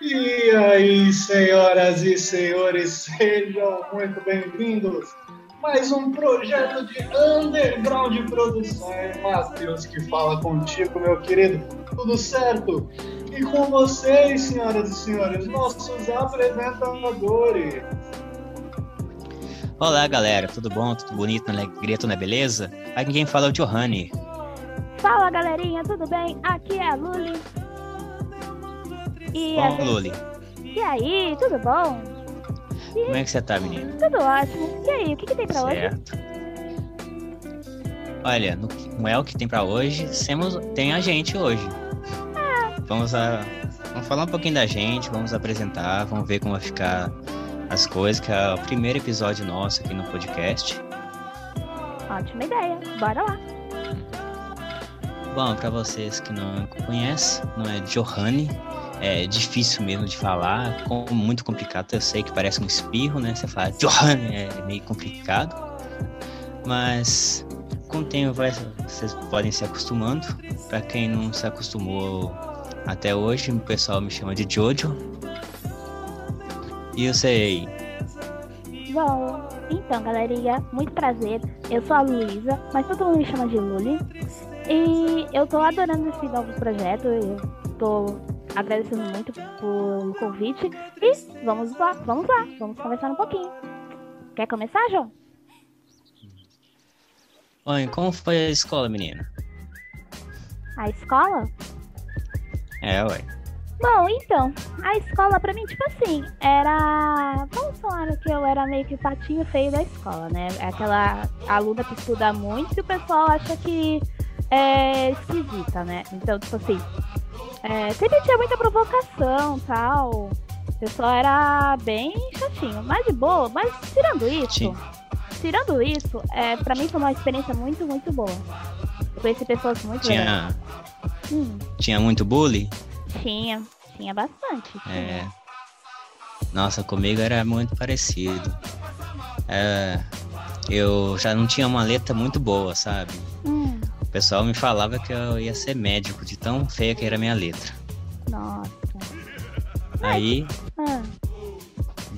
E aí, senhoras e senhores, sejam muito bem-vindos. Mais um projeto de underground produção. É Matheus que fala contigo, meu querido. Tudo certo? E com vocês, senhoras e senhores, nossos apresentadores. Olá, galera. Tudo bom? Tudo bonito? Na alegria? Tudo na beleza? Aqui quem fala é o Johanny. Fala, galerinha. Tudo bem? Aqui é a Luli. E, Bom, Luli, e aí, tudo bom? como é que você tá, menino? Tudo ótimo. E aí, o que, que tem pra hoje? Certo. Olha, no, no É o que tem pra hoje, temos, tem a gente hoje. Vamos, a, vamos falar um pouquinho da gente, vamos apresentar, vamos ver como vai ficar as coisas, que é o primeiro episódio nosso aqui no podcast. Ótima ideia. Bora lá. Bom, pra vocês que não conhecem, não é Johanny, é difícil mesmo de falar, muito complicado. Eu sei que parece um espirro, né? Você fala é meio complicado, mas com o tempo vai, vocês podem se acostumando. Pra quem não se acostumou até hoje, o pessoal me chama de Jojo. E eu sei, Bom, então, galerinha, muito prazer. Eu sou a Luísa, mas todo mundo me chama de Luli. E eu tô adorando esse novo projeto. Eu tô agradecendo muito por convite. E vamos lá, vamos lá, vamos conversar um pouquinho. Quer começar, João? Oi, como foi a escola, menina? A escola? É, ué. Bom, então, a escola pra mim, tipo assim, era. Vamos falar que eu era meio que o patinho feio da escola, né? É Aquela aluna que estuda muito e o pessoal acha que é esquisita, né? Então, tipo assim, é, sempre tinha muita provocação tal. O pessoal era bem chatinho, mas de boa. Mas tirando isso, Sim. tirando isso, é, pra mim foi uma experiência muito, muito boa. Eu conheci pessoas muito. Tinha, Hum, tinha muito bullying? tinha, tinha bastante. tinha. É. Nossa, comigo era muito parecido. É, eu já não tinha uma letra muito boa, sabe? Hum, pessoal me falava que eu ia ser médico, de tão feia que era a minha letra. nossa. Aí Ah,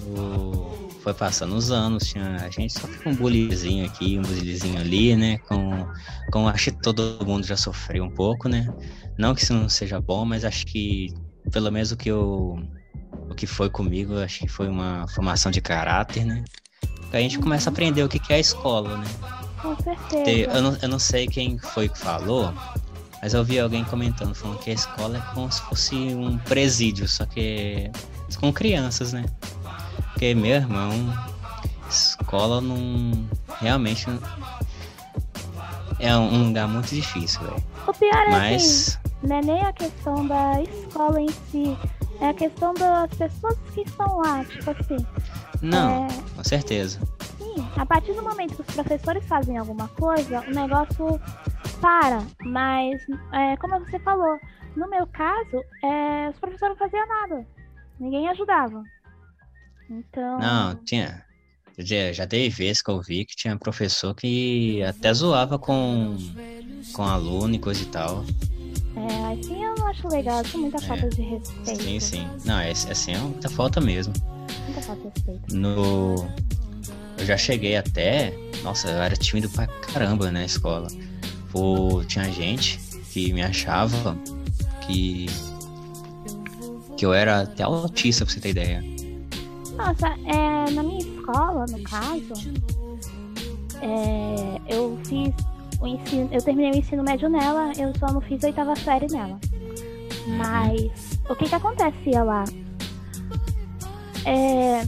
o- foi passando os anos, tinha, a gente só com um bullyingzinho aqui, um bullyingzinho ali, né? Com, com acho que todo mundo já sofreu um pouco, né? Não que isso não seja bom, mas acho que pelo menos o que eu o que foi comigo, acho que foi uma formação de caráter, né? A gente começa a aprender o que é a escola, né? Com certeza. Te- eu, não, eu não sei quem foi que falou, mas eu vi alguém comentando, falando que a escola é como se fosse um presídio, só que com crianças, né? Porque, meu irmão, escola não. Realmente é um lugar muito difícil, velho. O pior é assim, Mas. não é nem a questão da escola em si, é a questão das pessoas que estão lá, tipo assim. Não, É. com certeza. A partir do momento que os professores fazem alguma coisa, o negócio para. Mas, é, como você falou, no meu caso, é, os professores não faziam nada. Ninguém ajudava. Então. Não, tinha. Já, já teve vezes que eu vi que tinha professor que até zoava com, com aluno e coisa e tal. É, assim eu não acho legal, acho muita falta de respeito. É. Sim, sim. Não, é, assim é muita falta mesmo. Muita falta de respeito. No. Eu já cheguei até. Nossa, eu era tímido pra caramba na escola. Pô, tinha gente que me achava que. que eu era até autista, pra você ter ideia. Nossa, é, na minha escola, no caso, é, eu fiz o ensino, eu terminei o ensino médio nela, eu só não fiz a oitava série nela. Mas o que que acontecia lá? É,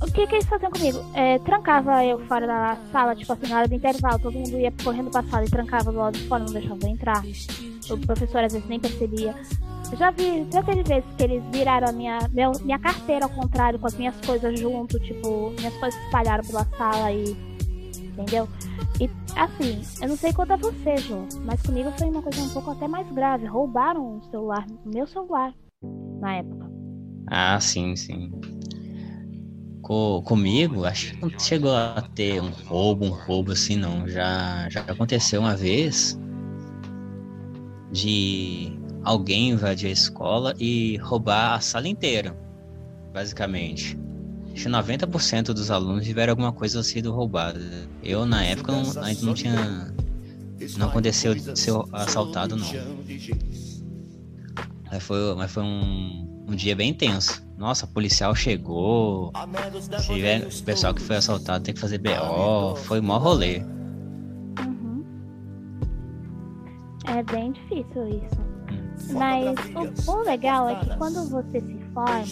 o que que eles faziam comigo? É, trancava eu fora da sala, tipo assim, na hora do intervalo, todo mundo ia correndo pra sala e trancava do lado de fora, não deixava eu entrar. O professor às vezes nem percebia. Eu já vi, teve vezes que eles viraram a minha, meu- minha carteira ao contrário, com as minhas coisas junto, tipo, minhas coisas espalharam pela sala e. Entendeu? E assim, eu não sei quanto a você, Jô, mas comigo foi uma coisa um pouco até mais grave. Roubaram o celular, meu celular, na época. Ah, sim, sim. Co- comigo, acho que não chegou a ter um roubo, um roubo assim, não. Já, já aconteceu uma vez de alguém invadir a escola e roubar a sala inteira, basicamente. Acho que 90% dos alunos tiveram alguma coisa sido roubada. Eu, na época, não, ainda não tinha. Não aconteceu de ser assaltado, não. Mas foi, mas foi um, um dia bem tenso. Nossa, policial chegou. Se tiver, o pessoal que foi assaltado tem que fazer BO. Foi mó rolê. Uhum. É bem difícil isso. Mas o, o, legal é que quando você se forma,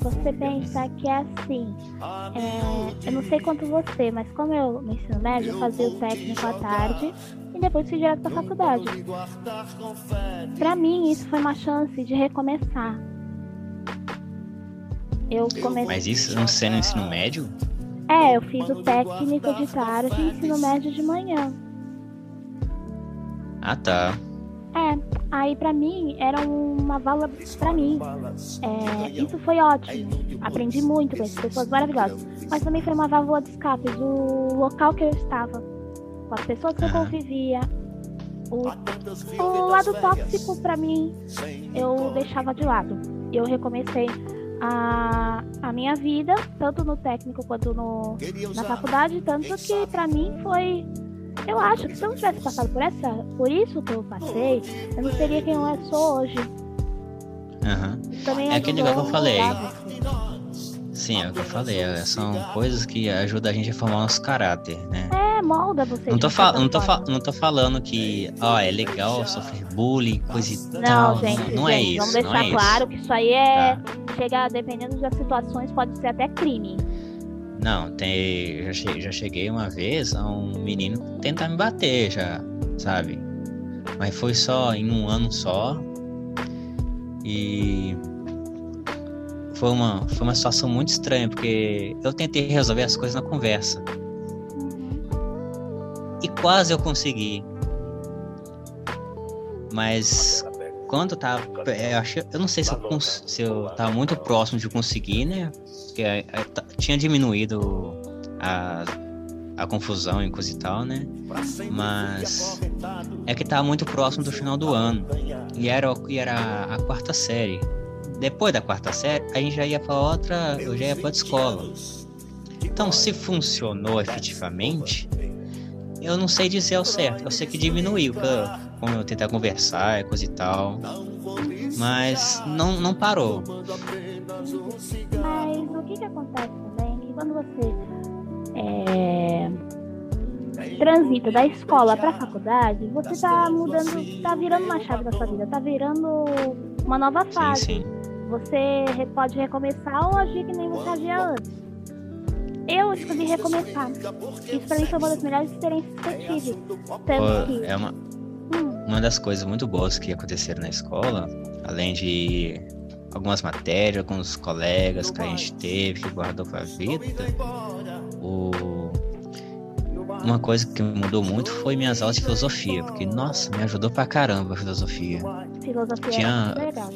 você pensa que é assim. É, eu não sei quanto você, mas como eu no ensino médio, eu fazia o técnico à tarde e depois fui direto pra faculdade. Pra mim, isso foi uma chance de recomeçar. Eu comecei... Mas isso não sendo ensino médio? É, eu fiz o técnico de tarde e ensino médio de manhã. Ah, tá. É, aí para mim era uma válvula para mim. É, isso foi ótimo. Aprendi muito com essas pessoas maravilhosas. Mas também foi uma válvula de escape do local que eu estava, com as pessoas que eu convivia. O, o lado tóxico para mim eu deixava de lado. Eu recomecei a, a minha vida, tanto no técnico quanto no, na faculdade, tanto que para mim foi eu acho que se eu não tivesse passado por essa, por isso que eu passei, eu não seria quem eu sou hoje. Uhum. é aquele negócio que eu falei. Sim, é o que eu falei. É, são coisas que ajudam a gente a formar nosso caráter, né? É, molda você. Não tô, fa não tô, fa não tô falando que, ó, é legal sofrer bullying, coisa e não, tal. Gente, não, não é gente, é isso. Vamos deixar é claro isso. que isso aí é. Tá. Chega, dependendo das situações, pode ser até crime. Não, tem, já, cheguei, já cheguei uma vez a um menino tentar me bater já, sabe? Mas foi só em um ano só. E foi uma, foi uma situação muito estranha, porque eu tentei resolver as coisas na conversa. E quase eu consegui. Mas quando tava. Eu, acho, eu não sei se eu, se eu tava muito próximo de conseguir, né? Porque tinha diminuído a, a confusão e coisa e tal, né? Mas é que tava muito próximo do final do ano. E era, e era a quarta série. Depois da quarta série, a gente já ia para outra. Eu já ia pra outra escola. Então, se funcionou efetivamente, eu não sei dizer ao certo. Eu sei que diminuiu, como eu tentar conversar e coisa e tal. Mas não, não parou. Mas o que, que acontece também é que quando você é, transita da escola para a faculdade, você está mudando, está virando uma chave da sua vida, está virando uma nova fase. Sim, sim. Você pode recomeçar ou agir que nem você agia antes. Eu escolhi recomeçar. Isso pra mim foi uma das melhores experiências que eu tive. Tanto que... É uma, uma das coisas muito boas que aconteceram na escola, além de algumas matérias, alguns colegas que a gente teve, que guardou pra vida, o... uma coisa que mudou muito foi minhas aulas de filosofia, porque, nossa, me ajudou pra caramba a filosofia. Filosofia Tinha- legal.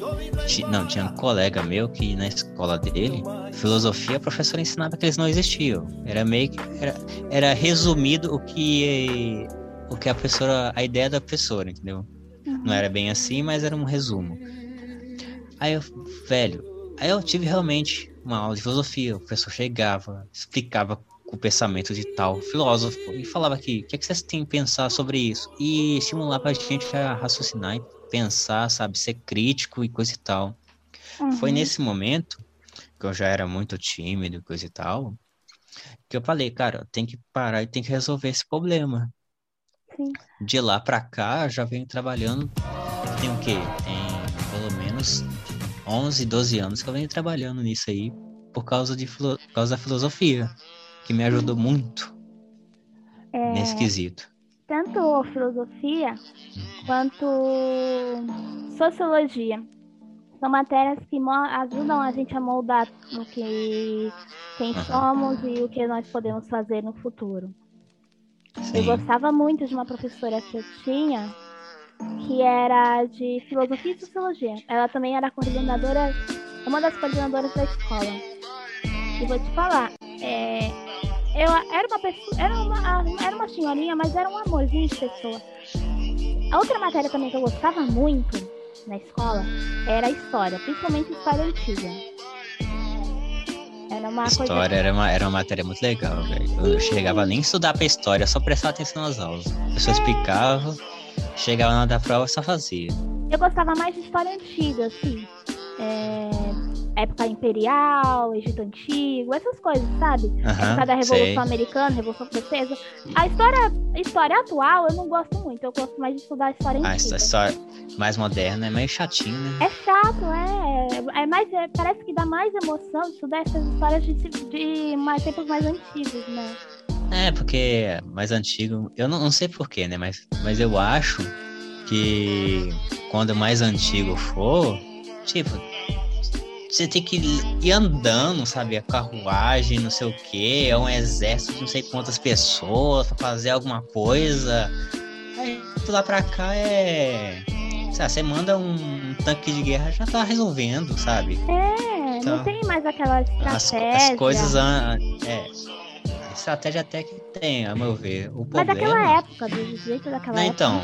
Não, tinha um colega meu que na escola dele, filosofia, a professora ensinava que eles não existiam. Era meio que. Era, era resumido o que. O que a professora. A ideia da professora, entendeu? Uhum. Não era bem assim, mas era um resumo. Aí eu, velho, aí eu tive realmente uma aula de filosofia. O professor chegava, explicava o pensamento de tal filósofo e falava que o que, é que vocês têm que pensar sobre isso e estimular pra gente a raciocinar e pensar, sabe, ser crítico e coisa e tal. Foi Uhum. nesse momento que eu já era muito tímido e coisa e tal, que eu falei, cara, eu tenho que parar e tenho que resolver esse problema. Sim. De lá pra cá, já venho trabalhando, tem o quê? Tem pelo menos 11, 12 anos que eu venho trabalhando nisso aí, por causa, de, por causa da filosofia, que me ajudou muito É, nesse quesito. Tanto filosofia quanto sociologia. São matérias que ajudam a gente a moldar o que quem somos e o que nós podemos fazer no futuro. Eu Sim. gostava muito de uma professora que eu tinha, que era de filosofia e sociologia. Ela também era coordenadora, uma das coordenadoras da escola. E vou te falar, é, eu era uma pessoa, era uma, era uma senhorinha, mas era um amorzinho de pessoa. A outra matéria também que eu gostava muito na escola era história, principalmente história antiga. Era uma História coisa. era, uma, era uma matéria muito legal, velho. Eu chegava nem a estudar pra história, só prestar atenção nas aulas. A pessoa explicava, chegava na hora da prova só fazia. Eu gostava mais de história antiga, assim. É, Época imperial, Egito Antigo, essas coisas, sabe? época Aham, da Revolução sei. Americana, Revolução Francesa. A história, história atual eu não gosto muito. Eu gosto mais de estudar a história A antiga. história mais moderna é meio chatinho, né? É chato, é. é mais, é- parece que dá mais emoção estudar essas histórias de, de mais, tempos mais antigos, né? É, porque mais antigo, eu não, não sei porquê, né? Mas, mas eu acho que quando mais antigo for, tipo, você tem que ir andando, sabe? A carruagem, não sei o quê, é um exército de não sei quantas pessoas pra fazer alguma coisa. Aí de lá pra cá é. Lá, você manda um tanque de guerra já tá resolvendo, sabe? É, Então, não tem mais aquela As, estratégia. as coisas. an- É. A estratégia até que tem, a meu ver. O Mas problema. daquela época, do jeito daquela Não, época. então.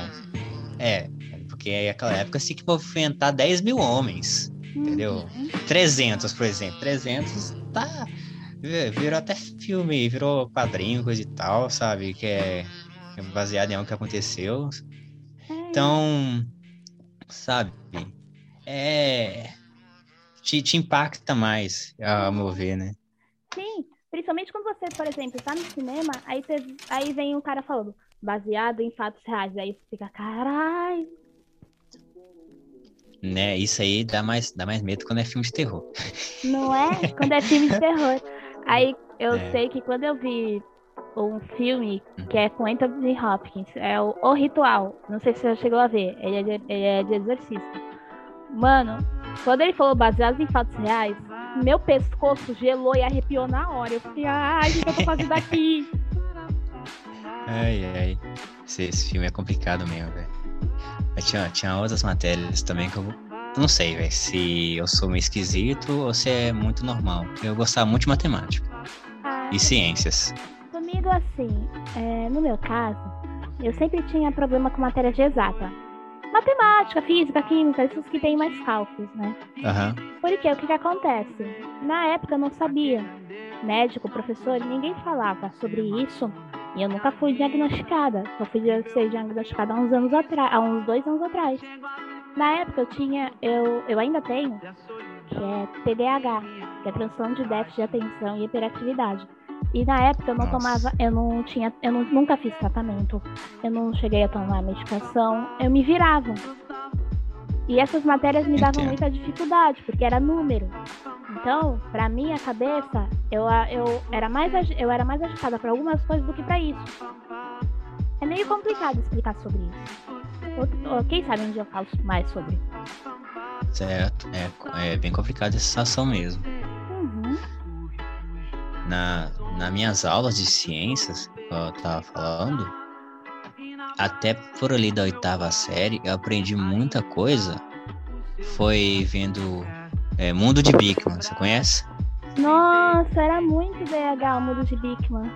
É. Porque aí naquela época você tinha que movimentar 10 mil homens. Entendeu? Uhum. 300, por exemplo. 300 tá. vi- Virou até filme, virou quadrinho, coisa e tal, sabe? Que é é baseado em algo que aconteceu. É, Então, sabe? É. Te, te impacta mais, a meu ver, né? Sim, principalmente quando você, por exemplo, tá no cinema, aí, você, aí vem um cara falando, baseado em fatos reais. Aí você fica, caralho. Né? Isso aí dá mais, dá mais medo quando é filme de terror. Não é? Quando é filme de terror. Aí eu É. sei que quando eu vi um filme que é com Anthony Hopkins, é o, o Ritual. Não sei se você chegou a ver. Ele é de, ele é de exorcista. Mano, quando ele falou baseado em fatos reais, meu pescoço gelou e arrepiou na hora. Eu fiquei, ai, o que que eu tô fazendo aqui? Ai, ai. Esse, esse filme é complicado mesmo, velho. Mas tinha, tinha outras matérias também que eu não sei, velho, se eu sou meio esquisito ou se é muito normal. Eu gostava muito de matemática Ah, e ciências. Comigo, assim, é, no meu caso, eu sempre tinha problema com matérias de exata. Matemática, física, química, esses que tem mais cálculos, né? Aham. Porque o que, que acontece? Na época eu não sabia. Médico, professor, ninguém falava sobre isso. E eu nunca fui diagnosticada. Só fui ser diagnosticada há uns anos atrás, há uns dois anos atrás. Na época eu tinha, eu, eu ainda tenho, que é TDAH, que é transtorno de déficit de atenção e hiperatividade. E na época eu não Nossa. tomava, eu não tinha, eu não- nunca fiz tratamento, eu não cheguei a tomar medicação, eu me virava. E essas matérias me davam muita dificuldade, porque era número. Então, pra minha cabeça, eu, eu, era mais, agi- eu era mais agitada para algumas coisas do que pra isso. É meio complicado explicar sobre isso. Ou Quem sabe um dia eu falo mais sobre. Certo. É, é bem complicado essa situação mesmo. Uhum. Na, nas minhas aulas de ciências, que eu tava falando, até por ali da oitava série, eu aprendi muita coisa. Foi vendo é, Mundo de Bigman, você conhece? Nossa, era muito BH o mundo de Bigman.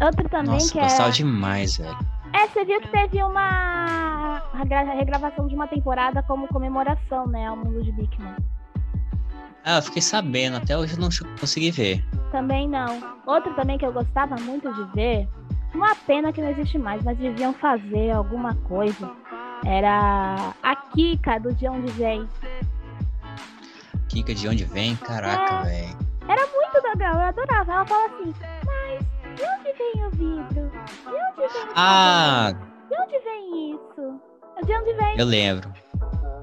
Outro também Nossa, que eu gostava era. demais, velho. É, você viu que teve uma regra- regravação de uma temporada como comemoração, né, ao mundo de Bigman. Ah, eu fiquei sabendo, até hoje eu não consegui ver. Também não. Outro também que eu gostava muito de ver, uma pena que não existe mais, mas deviam fazer alguma coisa. Era a Kika do De Onde Vem. Kika, de onde vem? Caraca, É. velho. Muito legal, eu adorava. Ela fala assim, mas de onde vem o vidro? De onde vem o Ah? De onde vem isso? De onde vem? eu lembro.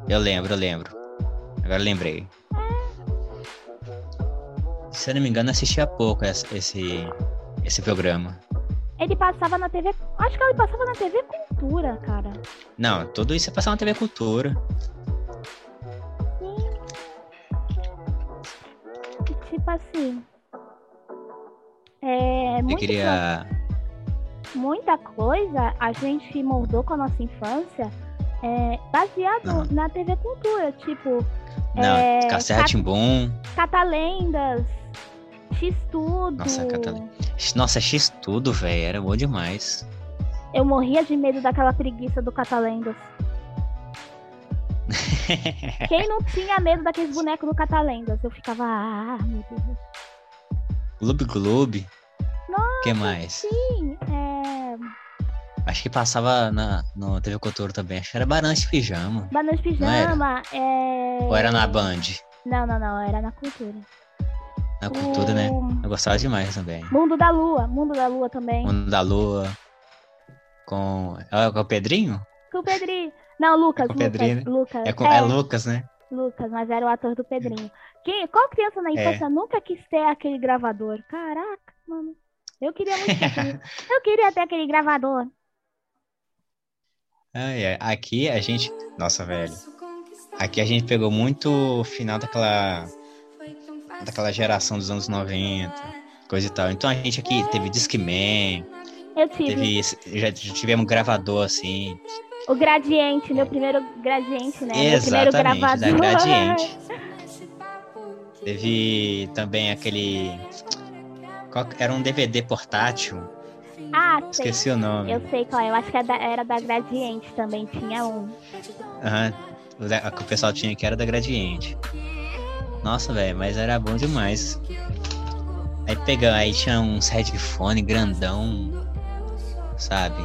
Eu lembro, eu lembro. Agora eu lembrei. Se eu não me engano, assisti há pouco esse, esse, esse programa. Ele passava na TV. Acho que ele passava na TV Cultura, cara. Não, tudo isso é passar na TV Cultura. Tipo assim. É. Queria. muita coisa a gente moldou com a nossa infância é, baseado Aham. na TV Cultura, tipo Não, É, Cat- Rá-Tim-Bum. Catalendas, X-Tudo. Nossa, Catalenda. Nossa, X tudo, velho. Era bom demais. Eu morria de medo daquela preguiça do Catalendas. Quem não tinha medo daqueles bonecos do Catalendas? Eu ficava, ah, meu Deus. Gloob Gloob. Nossa, que mais? Sim, é. Acho que passava na, no TV também. Acho que era Barão de Pijama. Barão de Pijama, é. Ou era na Band? Não, não, não, era na Cultura. Na Cultura, o... né? Eu gostava demais também. Mundo da Lua, Mundo da Lua também. Mundo da Lua. Com. É com o Pedrinho? Com o Pedrinho. Não, Lucas, é Lucas, Pedrinho, né? Lucas. É, com... é... é Lucas, né? Lucas, mas era o ator do Pedrinho. Que, qual criança na infância É. nunca quis ter aquele gravador? Caraca, mano. Eu queria muito ter aquele... Eu queria ter aquele gravador. Ai, ai. Aqui a gente. Nossa, velho. Aqui a gente pegou muito o final daquela. Daquela geração dos anos 90, coisa e tal. Então a gente aqui teve Discman, Eu tive. teve. Já, já tivemos gravador assim. O Gradiente, meu primeiro Gradiente, né? Meu primeiro Exatamente, gravador. Gradiente. Teve também aquele. Era um DVD portátil. ah, sei. Esqueci o nome. Eu sei qual é. Eu acho que era da, era da Gradiente também. Tinha um. Aham. Que o pessoal tinha que era da Gradiente. Nossa, velho, mas era bom demais. Aí pegando, aí tinha uns headphone grandão, sabe?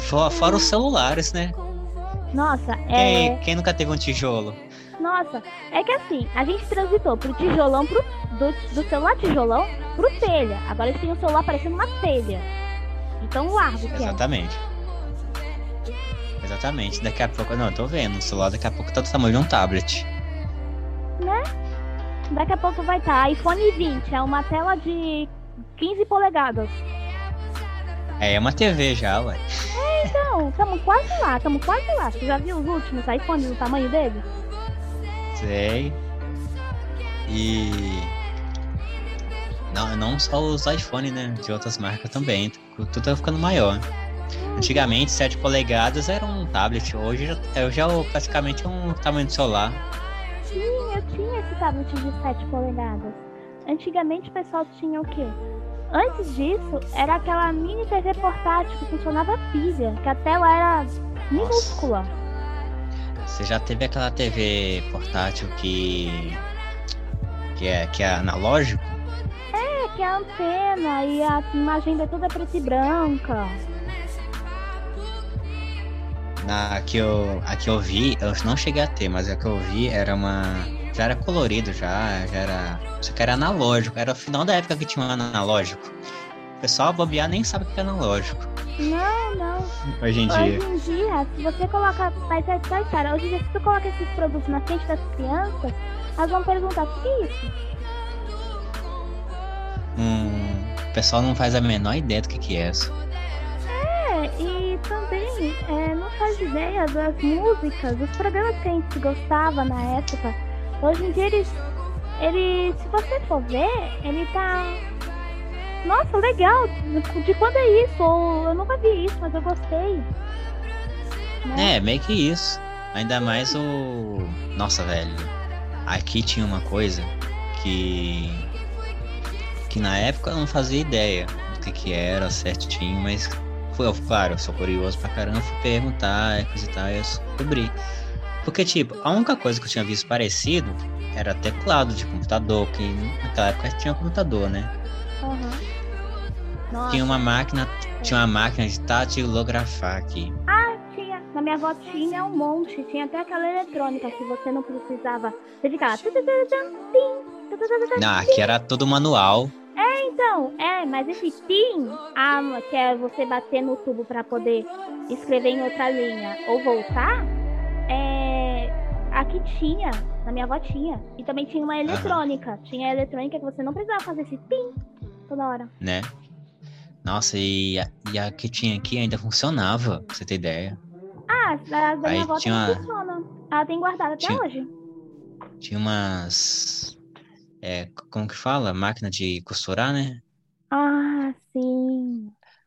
Fora, fora os celulares, né? Nossa, Quem, é. quem nunca teve um tijolo? Nossa, é que assim, a gente transitou pro tijolão pro. Do, do celular tijolão pro telha. Agora eles têm um celular parecendo uma telha. Então largo que é. Exatamente. Exatamente. Daqui a pouco. Não, eu tô vendo. O celular daqui a pouco tá do tamanho de um tablet. Daqui a pouco vai estar iPhone 20, é uma tela de 15 polegadas. É, é uma TV já, ué. Então, estamos quase lá, estamos quase lá. Você já viu os últimos iPhones do tamanho deles? Sei. E. Não, não só os iPhone, né? De outras marcas também. Tudo tá ficando maior. Antigamente, 7 polegadas era um tablet. Hoje já, é já praticamente um tamanho de celular. Sim, eu tinha esse tablet de 7 polegadas. Antigamente o pessoal tinha o quê? Antes disso, era aquela mini TV portátil que funcionava pilha, que a tela era minúscula. Você já teve aquela TV portátil que. que é, que é analógico? É que a antena e a imagem da toda preta e branca. Na, a, que eu, a que eu vi, eu não cheguei a ter, mas a que eu vi era uma. Já era colorido, já, já era. Só que era analógico, era o final da época que tinha um analógico. O pessoal bobear nem sabe o que é analógico. Não, não. Hoje em Hoje dia. em dia, se você coloca. Vai ser só cara. Hoje em dia, se tu coloca esses produtos na frente das crianças, elas vão perguntar: o que é isso? Hum, o pessoal não faz a menor ideia do que, que é isso. É, e também é, não faz ideia das músicas, dos programas que a gente gostava na época. Hoje em dia eles. Ele, se você for ver, ele tá. Nossa, legal! De quando é isso? Ou eu nunca vi isso, mas eu gostei. Né? É, meio que isso. Ainda mais o. Nossa, velho. Aqui tinha uma coisa que. que na época eu não fazia ideia do que, que era certinho, mas. Foi, claro, eu sou curioso pra caramba, fui perguntar, coisa e tal, eu descobri. Porque, tipo, a única coisa que eu tinha visto parecido era teclado de computador, que naquela época tinha computador, né? Nossa, Tinha uma máquina. Tinha uma máquina de tatilografar aqui. tinha. Na minha avó tinha um monte. Tinha até aquela eletrônica que você não precisava. Você ficava. Não, aqui era todo manual. Então, é, mas esse PIN, ah, que é você bater no tubo pra poder escrever em outra linha ou voltar, é. Aqui tinha, na minha avó tinha. E também tinha uma eletrônica. Tinha a eletrônica que você não precisava fazer esse PIN toda hora. né? Nossa, e a, e a que tinha aqui ainda funcionava, pra você ter ideia. Ah, da, da Aí minha avó tinha também uma- funciona. Ela tem guardado até Tinha- hoje. Tinha umas. É, como que fala? Máquina de costurar, né? Ah, sim.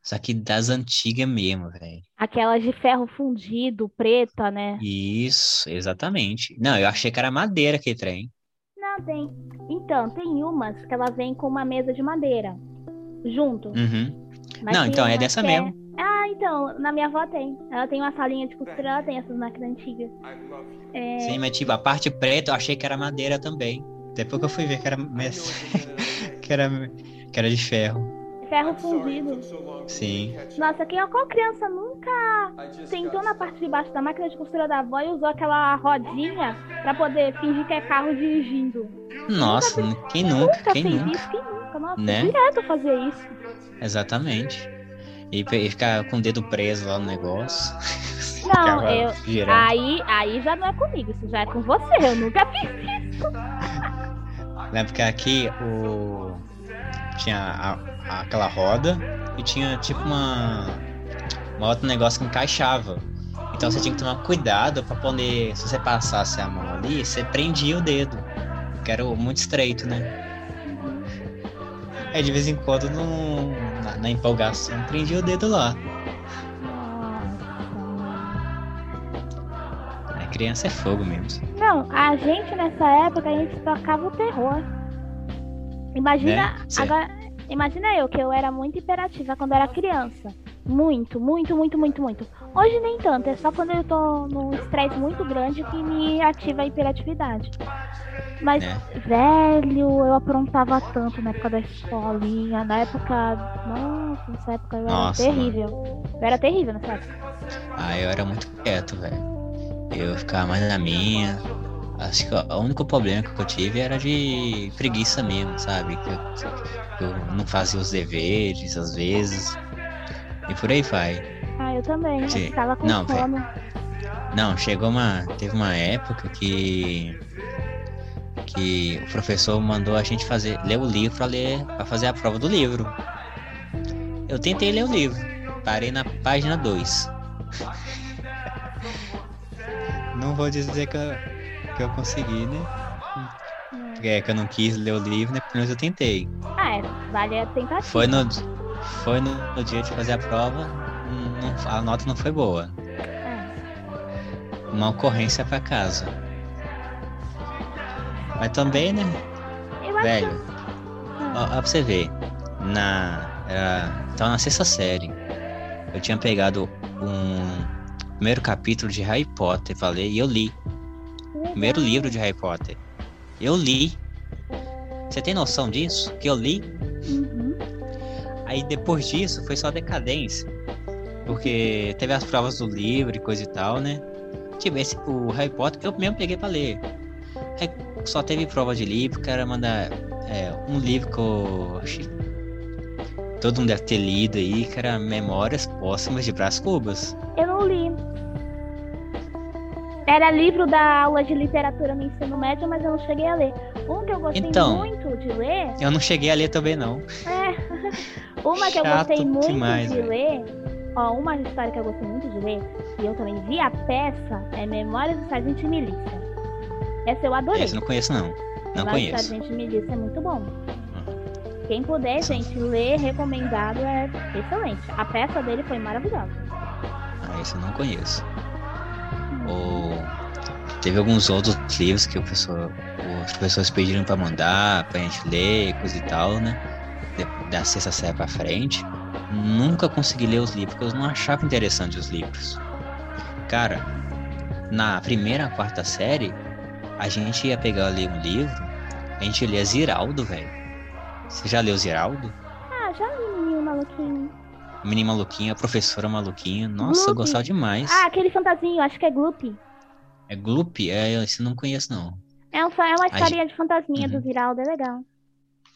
Só que das antigas mesmo, velho. Aquelas de ferro fundido, preta, né? Isso, exatamente. Não, eu achei que era madeira aquele trem. Não, tem. Então, tem umas que ela vem com uma mesa de madeira. Junto. Uhum. Não, então, é dessa que mesmo. Ah, então então, na minha avó tem. Ela tem uma salinha de costura, ela tem essas máquinas antigas. É... Sim, mas tipo, a parte preta eu achei que era madeira também. Depois que eu fui ver que era, que era, que era de ferro. Ferro fundido. Sim. Nossa, quem, qual criança nunca sentou na parte de baixo da máquina de costura da avó e usou aquela rodinha pra poder fingir que é carro dirigindo? Nossa, nunca, quem nunca? nunca quem fez nunca? Isso, quem nunca? Nossa, Né? direto fazer isso. Exatamente. E, e ficar com o dedo preso lá no negócio. Não, eu. girando. Aí, aí já não é comigo, isso já é com você. Eu nunca fiz isso. Lembra que aqui o. Tinha a- a- aquela roda e tinha tipo uma. uma outro negócio que encaixava. Então você tinha que tomar cuidado pra poder. Se você passasse a mão ali, você prendia o dedo. Que era muito estreito, né? Aí de vez em quando no, na, na empolgação prendia o dedo lá. A criança é fogo mesmo. Não, a gente nessa época a gente tocava o terror. Imagina, Né? Agora, imagina eu que eu era muito hiperativa quando era criança. Muito, muito, muito, muito, muito. Hoje nem tanto, é só quando eu tô num estresse muito grande que me ativa a hiperatividade. Mas, Né? velho, eu aprontava tanto na época da escolinha, na época. Nossa, nessa época eu era Nossa, terrível. Eu era terrível nessa época. Ah, eu era muito quieto, velho. Eu ficava mais na minha. Acho que o único problema que eu tive era de preguiça mesmo, sabe? Que eu, eu não fazia os deveres às vezes. E por aí vai. Ah, eu também. Eu Sim. ficava com Não, sono. Não, chegou uma. Teve uma época que. Que o professor mandou a gente fazer, ler o livro pra ler, para fazer a prova do livro. Eu tentei ler o livro, parei na página 2. Não vou dizer que eu, que eu consegui, né? É que eu não quis ler o livro, né? Pelo menos eu tentei. Ah, é, vale a tentativa. Foi no, foi no, no dia de fazer a prova, não- a nota não foi boa. É. Uma ocorrência pra casa. Mas também, né? Velho, que. ó, ó pra você ver. Na. Era, tava na sexta série. Eu tinha pegado um primeiro capítulo de Harry Potter, falei, e eu li. Primeiro livro de Harry Potter. Eu li. Você tem noção disso? Que eu li? Uhum. Aí depois disso foi só decadência. Porque teve as provas do livro e coisa e tal, né? Tipo, esse, o Harry Potter eu mesmo peguei pra ler. Aí só teve prova de livro, o cara mandar é, um livro que eu. Todo mundo deve ter lido aí, que era Memórias Póstumas de Brás Cubas. Eu não li. Era livro da aula de literatura no ensino médio, mas eu não cheguei a ler. Um que eu gostei Então. muito de ler Eu não cheguei a ler também, não. é. Uma que eu gostei muito demais, de velho. ler. Ó, uma história que eu gostei muito de ler, e eu também vi a peça, é Memórias do Sargento Milícia. Essa eu adorei. Esse eu não conheço, não. Não Memórias do conheço. Sargento Milícia é muito bom. Quem puder, gente, ler recomendado é excelente. A peça dele foi maravilhosa. Ah, esse eu não conheço. Ou teve alguns outros livros que o pessoal, os professores pediram pra mandar, pra gente ler, coisa e tal, né? Da sexta série pra frente. Nunca consegui ler os livros, porque eu não achava interessante os livros. Cara, na primeira, quarta série, a gente ia pegar ali um livro, a gente lia Ziraldo, velho. Você já leu Ziraldo? Maluquinho. Menino maluquinho, a professora maluquinha. Nossa, eu Gloop. gostava demais. Ah, aquele fantasminho, acho que é Gloop. É Gloop? É, esse eu não conheço, não. É, um, é uma historinha de fantasminha Uhum. do Ziraldo, é legal.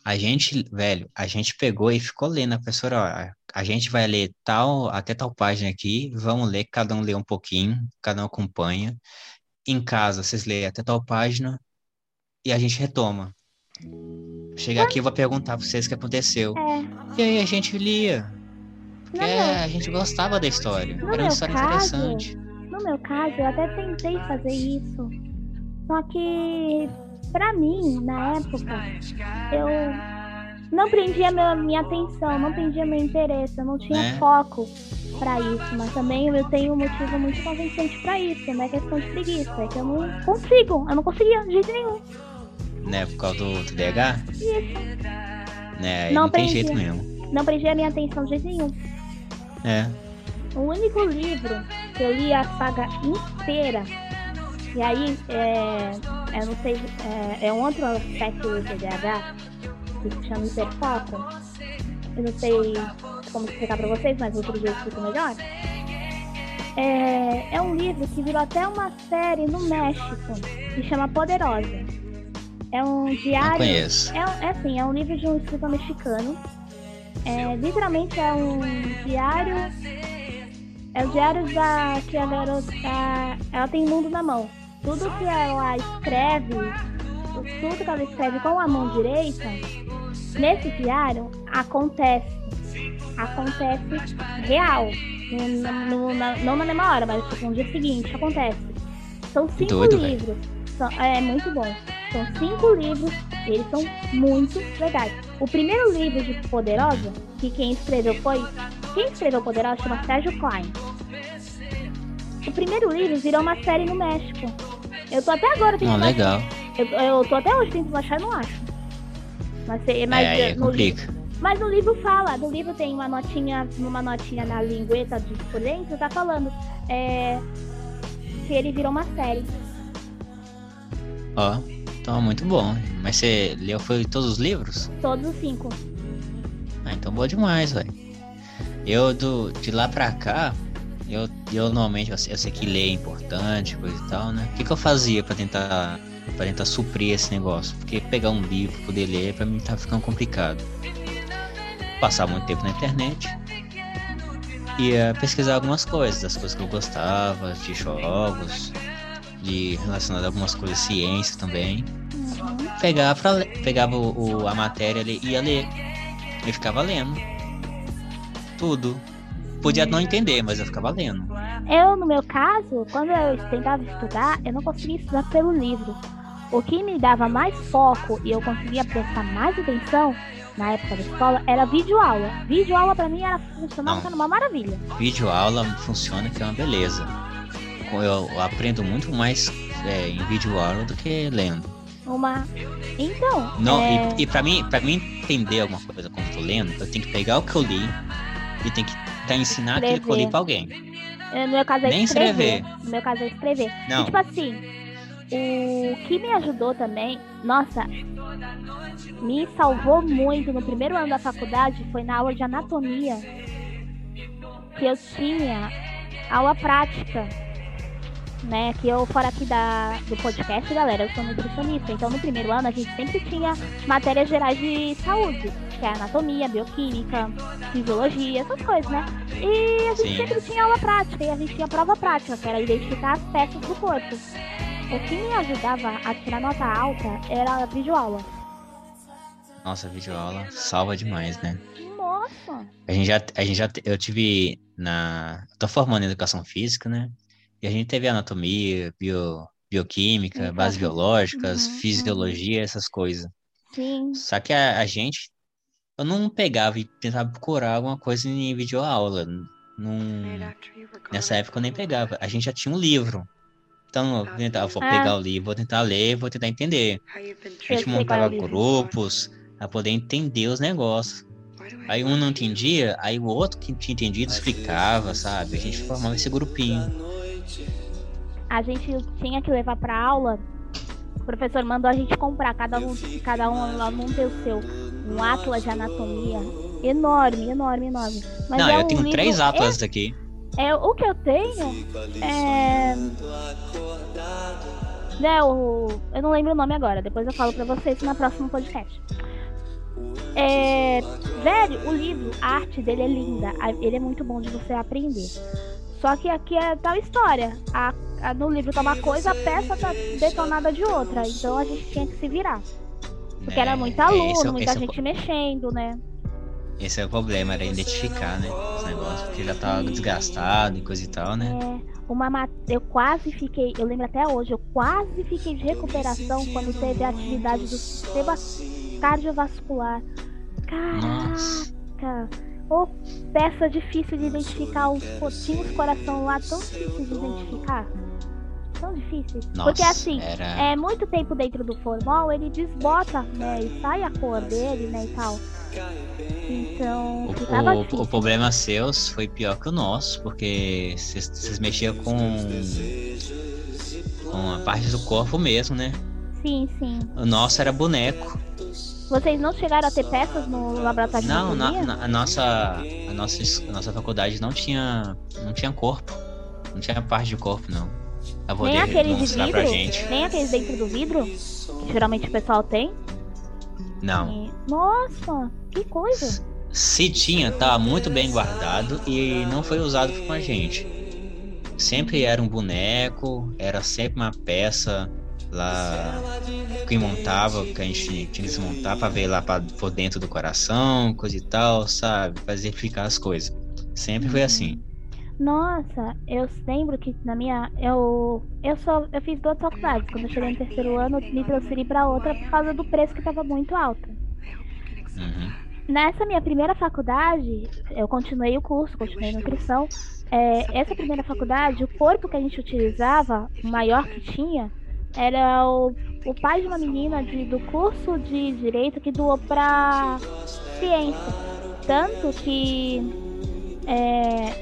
A gente, velho, a gente pegou e ficou lendo. A professora, ó, a gente vai ler tal, até tal página aqui, vamos ler, cada um lê um pouquinho, cada um acompanha. Em casa, vocês lêem até tal página e a gente retoma. Chegar aqui, eu vou perguntar pra vocês o que aconteceu. É, E aí a gente lia. Porque meu- a gente gostava da história. No Era uma história caso, interessante. no meu caso, eu até tentei fazer isso. Só que, pra mim, na época, eu não prendia meu, minha atenção, não prendia meu interesse, eu não tinha Né? foco pra isso. Mas também eu tenho um motivo muito convincente pra isso, não é questão de preguiça, é que eu não consigo, eu não conseguia de jeito nenhum. Né? Por causa do TDAH? Né? Aí Não não tem jeito mesmo. Não prendia minha atenção de jeito nenhum. É. o único livro que eu li a saga inteira. E aí, é, eu não sei, é, é um outro aspecto do TDAH que se chama hiperfoco. Eu não sei como explicar pra vocês, mas outro dia eu explico melhor. É, é um livro que virou até uma série no México, que chama Poderosa. É um diário. Não conheço. É, é assim, é um livro de um escritor mexicano. É, literalmente é um diário. É o diário da que a garota. Ela tem mundo na mão. Tudo que ela escreve, tudo que ela escreve com a mão direita, nesse diário acontece. Acontece real. No, no, na, não na mesma hora, mas no dia seguinte acontece. São cinco Doido, livros. São, é muito bom. São cinco livros, eles são muito legais. O primeiro livro de Poderosa, que quem escreveu foi. Quem escreveu Poderosa chama Sérgio Klein. O primeiro livro virou uma série no México. Eu tô até agora tentando. Ah, legal. Eu, eu tô até hoje tentando achar e não acho. Mas, mas é, é, no. Livro, mas no livro fala, no livro tem uma notinha, uma notinha na lingueta de por dentro, tá falando é, que ele virou uma série. Ó, então muito bom. Mas você leu foi todos os livros? Todos os cinco. Ah, então boa demais, velho. Eu do, de lá pra cá, eu, eu normalmente, eu sei, eu sei que ler é importante, coisa e tal, né? O que, que eu fazia para tentar para tentar suprir esse negócio? Porque pegar um livro, poder ler, para mim tá ficando complicado. Passar muito tempo na internet e uh, pesquisar algumas coisas, das coisas que eu gostava, de jogos, de relacionado a algumas coisas, ciência também. Uhum. Pegava, pra, pegava o, o, a matéria e ia ler. E ficava lendo. Tudo. Podia não entender, mas eu ficava lendo. Eu, no meu caso, quando eu tentava estudar, eu não conseguia estudar pelo livro. O que me dava mais foco e eu conseguia prestar mais atenção na época da escola era videoaula. Videoaula para mim era funcionava uma maravilha. Videoaula funciona que é uma beleza eu aprendo muito mais é, em vídeo aula do que lendo. Uma. Então. Não, é... e, e para mim, para mim entender alguma coisa quando eu tô lendo, eu tenho que pegar o que eu li e tem que tá, ensinar escrever. aquilo que eu li pra alguém. No meu caso é Nem escrever. escrever. No meu caso é escrever. Não. E, tipo assim, o que me ajudou também, nossa, me salvou muito no primeiro ano da faculdade foi na aula de anatomia que eu tinha aula prática né? Que eu, fora aqui da, do podcast, galera, eu sou nutricionista. Então, no primeiro ano, a gente sempre tinha matérias gerais de saúde, que é anatomia, bioquímica, fisiologia, essas coisas, né? E a gente Sim. sempre tinha aula prática e a gente tinha prova prática, que era identificar as peças do corpo. O que me ajudava a tirar nota alta era a videoaula. Nossa, a videoaula salva demais, né? Nossa! A gente já, a gente já, eu tive na, tô formando em educação física, né? E a gente teve anatomia, bio, bioquímica, bases biológicas, uhum, fisiologia, essas coisas. Sim. Só que a, a, gente, eu não pegava e tentava procurar alguma coisa em videoaula. Num... Nessa época eu nem pegava. A gente já tinha um livro. Então, eu tentava, vou pegar ah. o livro, vou tentar ler, vou tentar entender. A gente montava grupos para poder entender os negócios. Aí um não entendia, aí o outro que tinha entendido explicava, sabe? A gente formava esse grupinho a gente tinha que levar para aula. O professor mandou a gente comprar, cada um, cada um aluno ter o seu, um atlas de anatomia enorme, enorme, enorme. Mas não, é eu um tenho livro, três atlas é, aqui. É, o que eu tenho é. É, o, eu não lembro o nome agora, depois eu falo pra vocês no próximo podcast. É, velho, o livro, a arte dele é linda, ele é muito bom de você aprender. Só que aqui é tal história. A, a, no livro tá uma coisa, a peça tá detonada de outra. Então a gente tinha que se virar. Porque é, era muito aluno, é, muita é gente mexendo, né? Esse é o problema, era identificar, né? Os negócios, porque já tava desgastado e coisa e tal, né? É, uma mat... eu quase fiquei, eu lembro até hoje, eu quase fiquei de recuperação quando teve a atividade do sistema cardiovascular. Caraca! Nossa. Ou peça difícil de identificar, os potinhos coração lá tão difícil de identificar. Tão difícil. Nossa, Porque assim, era... é muito tempo dentro do formol, ele desbota, né? E sai a cor dele, né? E tal. Então, O, o- o problema seus foi pior que o nosso, porque vocês- vocês mexiam com, com a parte do corpo mesmo, né? Sim, sim. O nosso era boneco. Vocês não chegaram a ter peças no laboratório de Não, na, anatomia? na- a, nossa, a, nossa, a nossa faculdade não tinha, não tinha corpo. Não tinha parte de corpo, não. Pra Nem poder aqueles de vidro? Nem aqueles dentro do vidro? Que geralmente o pessoal tem? Não. E- Nossa, que coisa. Se tinha, tava muito bem guardado e não foi usado com a gente. Sempre era um boneco, era sempre uma peça lá que montava, que a gente tinha que desmontar pra ver lá pra, por dentro do coração, coisa e tal, sabe? Fazer ficar as coisas. Sempre foi assim. Nossa, eu lembro que na minha. Eu. Eu só. Eu fiz duas faculdades. Quando eu cheguei no terceiro ano, eu me transferi pra outra por causa do preço que tava muito alto. Uhum. Nessa minha primeira faculdade, eu continuei o curso, continuei nutrição. É, essa primeira faculdade, o corpo que a gente utilizava, o maior que tinha, era o, o pai de uma menina de- do curso de direito que doou pra ciência. Tanto que é,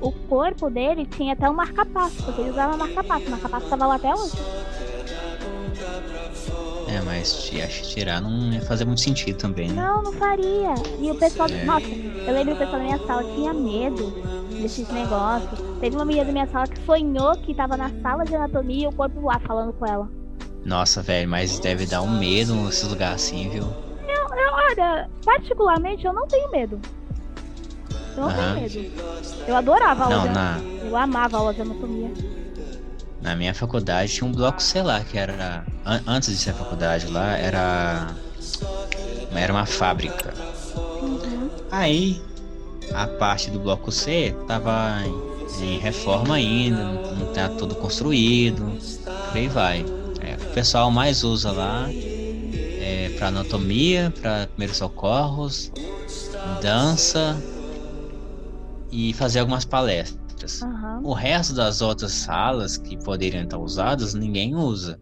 o corpo dele tinha até um marca-passo, porque ele usava marca-passo. Marca-passo tava lá até hoje. É, mas te- acho que tirar não ia fazer muito sentido também, né? Não, não faria. E o pessoal. É. Nossa, eu lembro que o pessoal da minha sala tinha medo desses negócios. Teve uma menina da minha sala que sonhou que tava na sala de anatomia e o corpo lá falando com ela. Nossa, velho, mas deve dar um medo nesses lugares assim, viu? Olha, particularmente eu não tenho medo. Eu não Aham. tenho medo. Eu adorava a aula Não, de na, Eu amava a aula de anatomia. Na minha faculdade tinha um bloco C lá, que era. an- antes de ser faculdade lá, era. Era uma fábrica. Uhum. Aí a parte do bloco C tava em, em reforma ainda, não tá tudo construído. Por aí vai. É, o pessoal mais usa lá é pra anatomia, pra primeiros socorros, dança e fazer algumas palestras. Aham. O resto das outras salas que poderiam estar usadas, ninguém usa.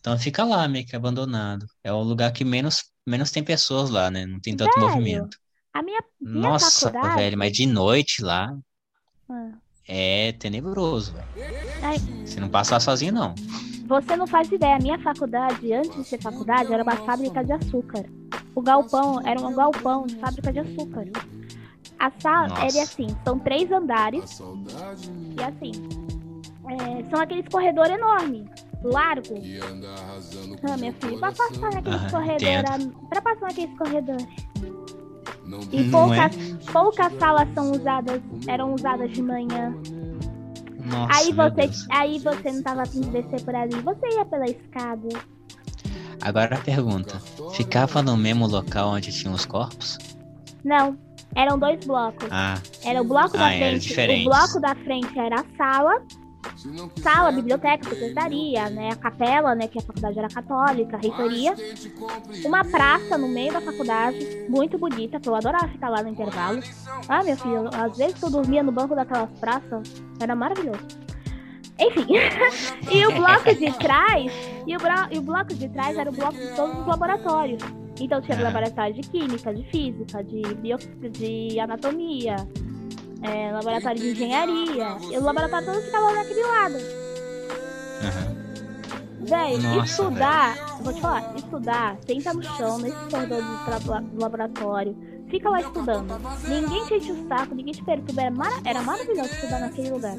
Então fica lá, meio que abandonado. É o lugar que menos, menos tem pessoas lá, né? Não tem tanto Velho, movimento. A minha, minha Nossa, faculdade. velho, mas de noite lá Ah. é tenebroso, velho. Ai, Você não passa lá sozinho, não. Você não faz ideia, a minha faculdade, antes de ser faculdade, era uma fábrica de açúcar. O galpão era um galpão de fábrica de açúcar. A sala Nossa. era assim, são três andares e assim, é, são aqueles corredor enorme, largo. Ah, meu filho, pra passar naqueles Ah, corredores, pra passar naqueles corredores. E Não é? poucas, poucas salas são usadas, eram usadas de manhã. Nossa, aí você, aí você não tava afim de descer por ali, você ia pela escada. Agora a pergunta: ficava no mesmo local onde tinham os corpos? Não, eram dois blocos. Ah, Era o bloco da Ah, frente. O bloco da frente era a sala, sala, biblioteca, secretaria, né? A capela, né? Que a faculdade era católica, a reitoria. Uma praça no meio da faculdade, muito bonita, que eu adorava ficar lá no intervalo. Ah, meu filho, às vezes eu dormia no banco daquelas praças, era maravilhoso. Enfim, e o bloco de trás, e o, e o bloco de trás era o bloco de todos os laboratórios. Então tinha Ah. laboratório de química, de física, de, bio, de anatomia, é, laboratório de engenharia. E o laboratório todo ficava naquele lado. aham. Véi, estudar, vou te falar, estudar, senta no chão, nesse corredor do, laboratório, fica lá estudando. Ninguém te enche o saco, ninguém te perturba. Era, mara- era maravilhoso estudar naquele lugar.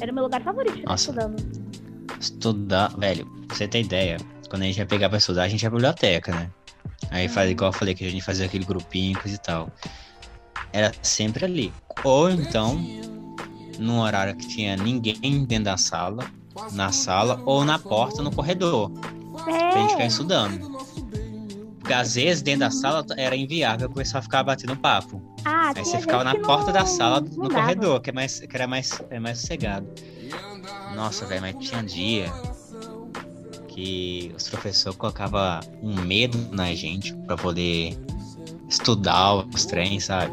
Era o meu lugar favorito ficar Nossa. estudando. Estudar, velho, pra você ter ideia, quando a gente ia pegar pra estudar, a gente ia pra biblioteca, né? Aí faz igual eu falei que a gente fazia aquele grupinho coisa e tal. Era sempre ali. Ou então, num horário que tinha ninguém dentro da sala, na sala, ou na porta, no corredor, pra gente ficar É, estudando. Porque às vezes dentro da sala era inviável começar a ficar batendo papo. ah, Aí você ficava na porta não- da sala, no dava. corredor, que, é mais, que era mais, é mais sossegado. Nossa, velho, mas tinha dia que os professores colocavam um medo na gente pra poder estudar os trens, sabe?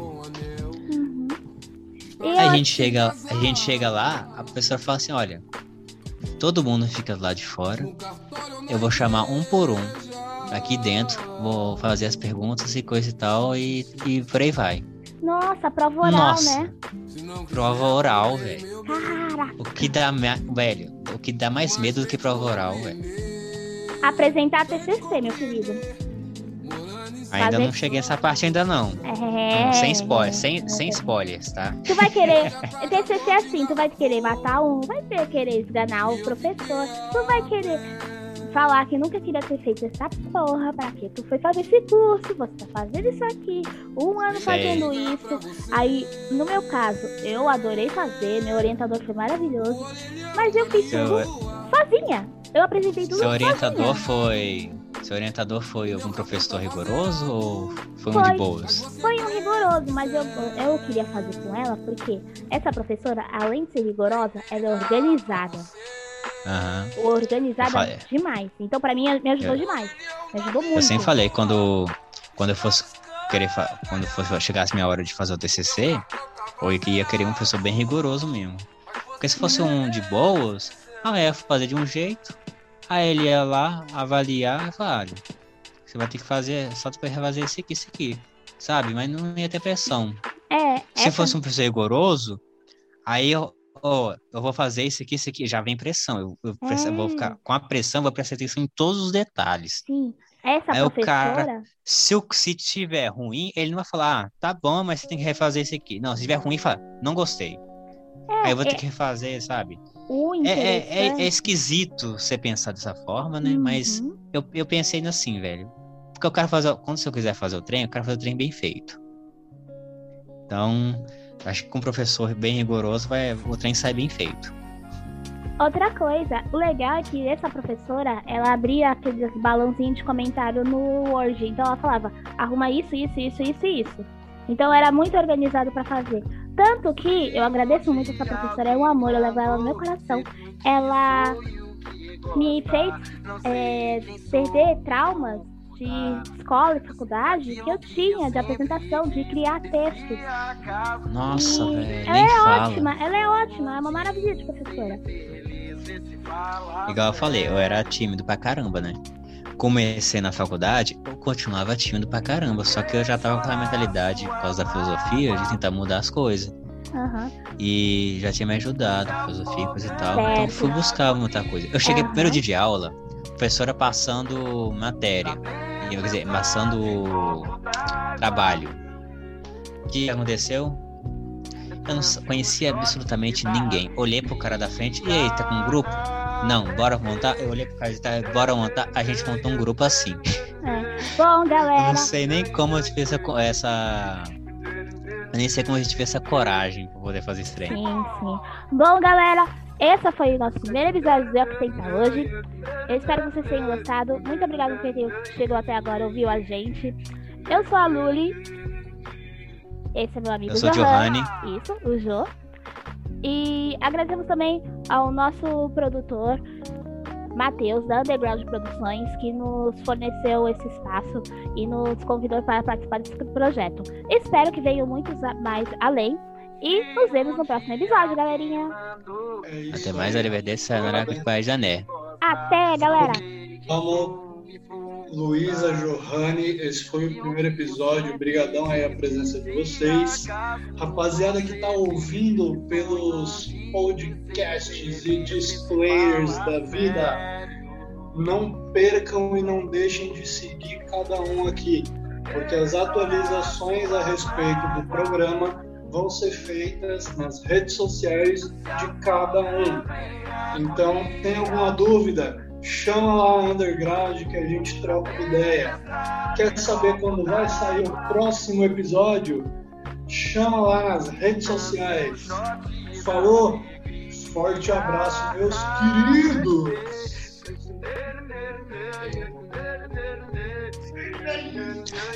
Uhum. A gente chega, a gente chega lá, a professora fala assim, olha, todo mundo fica lá de fora, eu vou chamar um por um aqui dentro, vou fazer as perguntas e coisa e tal, e, e por aí vai. Nossa, prova oral, Nossa. né? Prova oral, velho. O que dá, velho, o que dá mais medo do que prova oral, velho. Apresentar TCC, meu querido. Ainda Fazer- não cheguei nessa parte ainda não. É. Não, sem spoiler, sem, sem spoilers, tá? Tu vai querer. TCC é assim, tu vai querer matar um, vai querer esganar o professor, tu vai querer falar que nunca queria ter feito essa porra, pra que tu foi fazer esse curso, você tá fazendo isso aqui, um ano Sei. fazendo isso. Aí, no meu caso, eu adorei fazer, meu orientador foi maravilhoso, mas eu fiz tudo sozinha. Eu apresentei tudo seu orientador sozinha. foi. Seu orientador foi algum professor rigoroso ou foi um Foi. de boas? Foi um rigoroso, mas eu, eu queria fazer com ela porque essa professora, além de ser rigorosa, ela é organizada. Aham. organizada demais. Então, pra mim, me ajudou Eu- demais. Me ajudou muito. Eu sempre falei, quando, quando eu fosse querer fa- quando fosse, chegasse minha hora de fazer o TCC, eu ia querer um professor bem rigoroso mesmo. Porque se fosse um de boas, ah, é, fazer de um jeito, aí ele ia lá avaliar e falar, olha, você vai ter que fazer, só para fazer esse aqui, esse aqui, sabe? Mas não ia ter pressão. É, Se essa- fosse um professor rigoroso, aí eu, ó, eu vou fazer isso aqui, isso aqui, já vem pressão. Eu, eu eu vou É. ficar com a pressão, vou prestar atenção em todos os detalhes. Sim. Essa Aí o professora. cara- Se o se tiver ruim, ele não vai falar, ah, tá bom, mas você tem que refazer isso aqui. Não, se tiver ruim, fala, não gostei. Aí eu vou ter é- que refazer, sabe? O É, é, é, é esquisito você pensar dessa forma, né? Mas Uhum. eu, eu pensei assim, velho. Porque eu quero fazer. Quando eu quiser fazer o trem, eu quero fazer o trem bem feito. Então, acho que com um professor bem rigoroso, vai, o trem sai bem feito. Outra coisa, o legal é que essa professora, ela abria aqueles balãozinhos de comentário no Word. Então ela falava, arruma isso, isso, isso, isso e isso. Então era muito organizado pra fazer. Tanto que eu agradeço muito essa professora, é um amor, eu levo ela no meu coração. Ela me fez é, perder traumas de escola e faculdade que eu tinha de apresentação, de criar textos. Nossa, E velho, ela nem é fala. ótima, ela é ótima, é uma maravilha de professora. Igual eu falei, eu era tímido pra caramba, né? Comecei na faculdade, eu continuava tímido pra caramba, só que eu já tava com aquela mentalidade, por causa da filosofia, de tentar mudar as coisas. Aham. E já tinha me ajudado, filosofia, coisa e tal. Então Certo. fui buscar muita coisa. Eu cheguei Aham. primeiro dia de aula, professora passando matéria. e, Quer dizer, passando trabalho. O que aconteceu? Eu não conhecia absolutamente ninguém. Olhei pro cara da frente, e aí, tá com um grupo? Não, bora montar? Eu olhei pro cara de trás, bora montar? A gente montou um grupo assim. Bom, Eu galera, não sei nem como tive essa. co- essa... Eu nem sei como a gente teve essa coragem pra poder fazer esse trem. Sim, sim. Bom, galera, esse foi o nosso primeiro episódio do Eu Que hoje. Eu espero que vocês tenham gostado. Muito obrigada por quem chegou até agora e ouviu a gente. Eu sou a Luli. Esse é meu amigo Eu sou o Johan. Giovanni. Isso, o Jô. E agradecemos também ao nosso produtor, Matheus, da Underground Produções, que nos forneceu esse espaço e nos convidou para participar desse projeto. Espero que venham muitos mais além. E nos vemos no próximo episódio, galerinha. É Até mais. Oliverdense, Sayonara, Goodbye, Jané. Até, galera! Vamos, Luísa, Johanny, esse foi o primeiro episódio. Obrigadão aí a presença de vocês. Rapaziada que tá ouvindo pelos podcasts e displayers da vida, não percam e não deixem de seguir cada um aqui, porque as atualizações a respeito do programa vão ser feitas nas redes sociais de cada um. Então, tem alguma dúvida? Chama lá o Underground que a gente troca ideia. Quer saber quando vai sair o próximo episódio? Chama lá nas redes sociais. Falou? Forte abraço, meus queridos!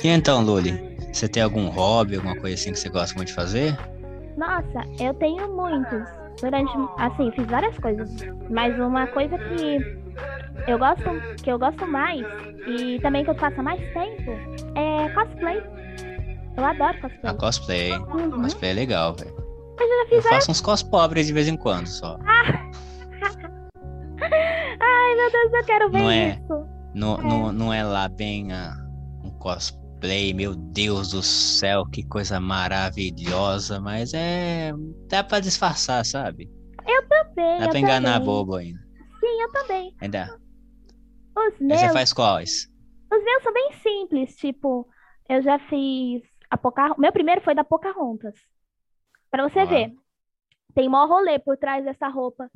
E então, Luli, você tem algum hobby, alguma coisa assim que você gosta muito de fazer? Nossa, eu tenho muitos. Durante, assim, fiz várias coisas. Mas uma coisa que eu gosto, que eu gosto mais e também que eu faço mais tempo é cosplay. Eu adoro cosplay. Cosplay. Uhum. Cosplay é legal, velho. Eu já Eu fiz faço uns cos pobres de vez em quando só. Ai, meu Deus, eu quero ver Não é? isso. Não, não, não é lá bem ah, um cosplay, meu Deus do céu, que coisa maravilhosa, mas é. dá pra disfarçar, sabe? Eu também. Dá eu pra enganar também. bobo ainda. Sim, eu também. Ainda. Os meus, você faz quais? os meus são bem simples. Tipo, eu já fiz a Pocahontas. Meu primeiro foi da Pocahontas. Pra você ver. Tem mó rolê por trás dessa roupa.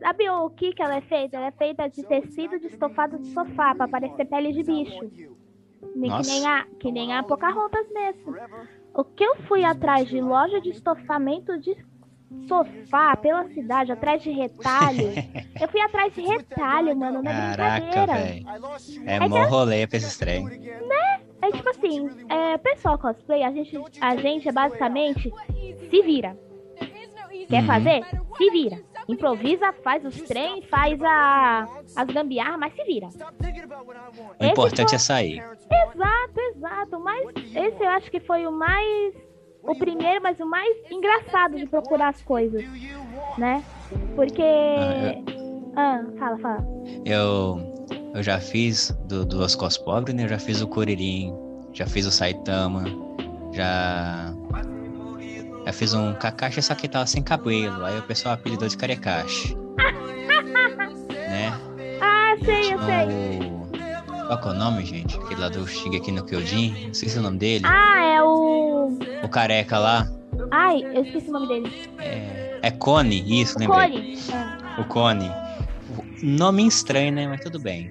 Sabe o que que ela é feita? Ela é feita de tecido de estofado de sofá, pra parecer pele de bicho. Nem- Que Nossa. nem a, que nem a Pocahontas mesmo. O que eu fui atrás de loja de estofamento de sofá pela cidade, atrás de retalho. eu fui atrás de retalho, mano, é Caraca, brincadeira. velho. É mó rolê pra esse trem. É tipo assim, é, pessoal cosplay, a gente, a gente é basicamente se vira. Quer Uhum. fazer? Se vira. Improvisa, faz os trem, faz a, as gambiarras, mas se vira. O importante é sair. Exato, exato. Mas esse eu acho que foi o mais. O primeiro, mas o mais engraçado de procurar as coisas. Né? Porque. Ah, fala, fala. Eu, eu já fiz do, do Los Cos Pobres, né? Eu já fiz o Kuririn, já fiz o Saitama, já. Já fiz um Kakashi, só que tava sem cabelo. Aí o pessoal apelidou de Karekashi. né? Ah, sei, eu sei. O... Qual que é o nome, gente? Aquele lá do Shingeki no Kyojin. Não sei se é o nome dele. Ah, é o. O careca lá. Ai, eu esqueci o nome dele. É, é Cone, isso, lembrei. Cone. É. O Cone. Nome estranho, né? Mas tudo bem.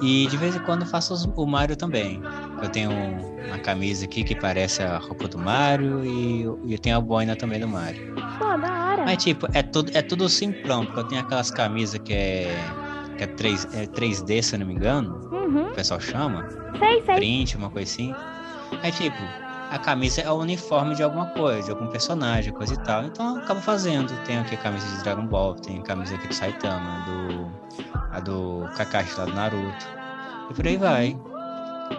E de vez em quando eu faço os- o Mario também. Eu tenho uma camisa aqui que parece a roupa do Mario e eu, e eu tenho a boina também do Mario. Pô, da hora. Mas tipo, é tudo, é tudo simplão, porque eu tenho aquelas camisas que é, que é, 3, é 3D, se eu não me engano, Uhum. o pessoal chama. Sei, sei. Print, uma coisa assim. Aí tipo, a camisa é o uniforme de alguma coisa, de algum personagem, coisa e tal. Então eu acabo fazendo. Tenho aqui a camisa de Dragon Ball, tenho a camisa aqui do Saitama, do. a do Kakashi lá do Naruto. E por aí vai.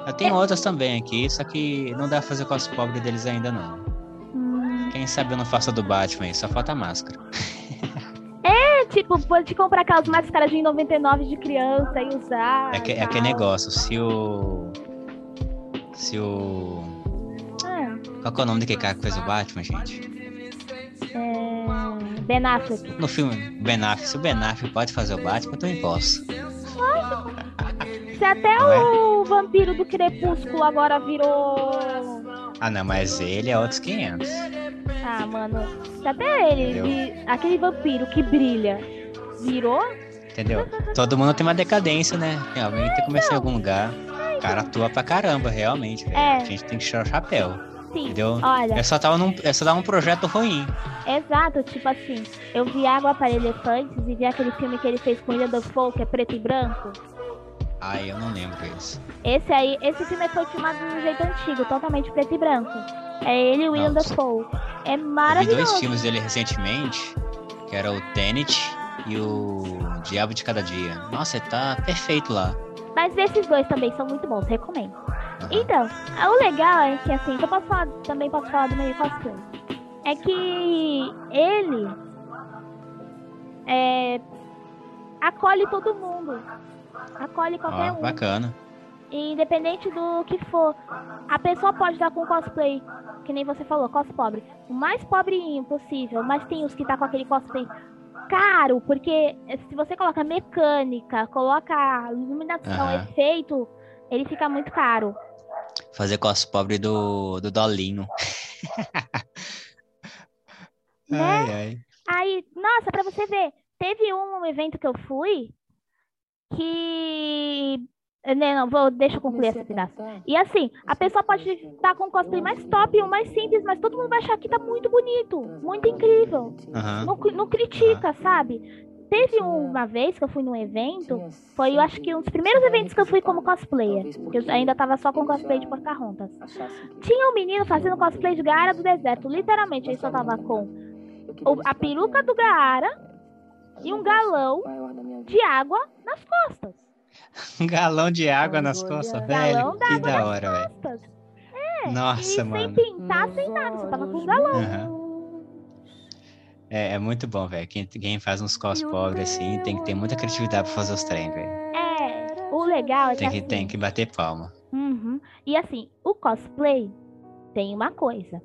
Eu tenho outras também aqui, só que não dá pra fazer com as pobres deles ainda não. Hum, Quem sabe eu não faço a do Batman aí, só falta a máscara. é tipo, pode comprar aquelas máscaras de 99 de criança e usar. É, que, é aquele negócio, se o. Se o. Ah, Qual que é o nome daquele cara que fez o Batman, gente? é... Ben Affleck. No filme Ben Affleck, se o Ben Affleck pode fazer o Batman, eu também posso. Se até Não é? o vampiro do Crepúsculo agora virou. Ah, não, mas ele é outros 500. Ah, mano. Se até ele, vi- aquele vampiro que brilha, virou. Entendeu? Todo mundo tem uma decadência, né? Alguém tem que começar em algum lugar. O cara atua pra caramba, realmente. É. A gente tem que tirar o chapéu, Sim. entendeu? Olha, É só, tava num, é só dar um projeto ruim. exato, tipo assim, eu vi Água para Elefantes e vi aquele filme que ele fez com Ilha do Fogo, que é preto e branco. Ai, eu não lembro isso. Esse aí, esse filme foi filmado de um jeito antigo, totalmente preto e branco. É ele e o William. Dafoe. É Eu vi dois maravilhoso. filmes dele recentemente, que era o Tenet e o Diabo de Cada Dia. Nossa, ele tá perfeito lá. Mas esses dois também são muito bons, recomendo. Aham. Então, o legal é que assim, que eu posso falar, também posso falar do meio cosplay. É que ele é, acolhe todo mundo. Acolhe qualquer Ó, um. bacana. Independente do que for. A pessoa pode estar com cosplay, que nem você falou, cos pobre. O mais pobreinho possível, mas tem os que tá com aquele cosplay caro, porque se você coloca mecânica, coloca iluminação, Aham. efeito, ele fica muito caro. Fazer cos pobre do, do Dolinho. Né? Ai, ai. Aí, nossa, pra você ver, teve um evento que eu fui que. Né, não, vou, deixa eu concluir esse pedaço. E assim, a pessoa pode estar com o cosplay mais top, o mais simples, mas todo mundo vai achar que tá muito bonito, muito incrível. Aham. Não, não critica, sabe? Teve uma vez que eu fui num evento, foi eu acho que um dos primeiros eventos que eu fui como cosplayer, que eu ainda tava só com cosplay de Pocahontas. Tinha um menino fazendo cosplay de Gaara do deserto, literalmente, ele só tava com a peruca do Gaara e um galão de água nas costas. Um galão de água nas costas, Galão velho. Que da hora, velho. costas. Nossa, e sem mano. pintar, sem nada, só tava com um galão. Aham. É, é muito bom, velho. Quem, quem faz uns cos pobres assim tem que ter muita criatividade pra fazer os trem, velho. É, o legal é que, Tem que, assim, tem que bater palma. Uhum. E assim, o cosplay tem uma coisa.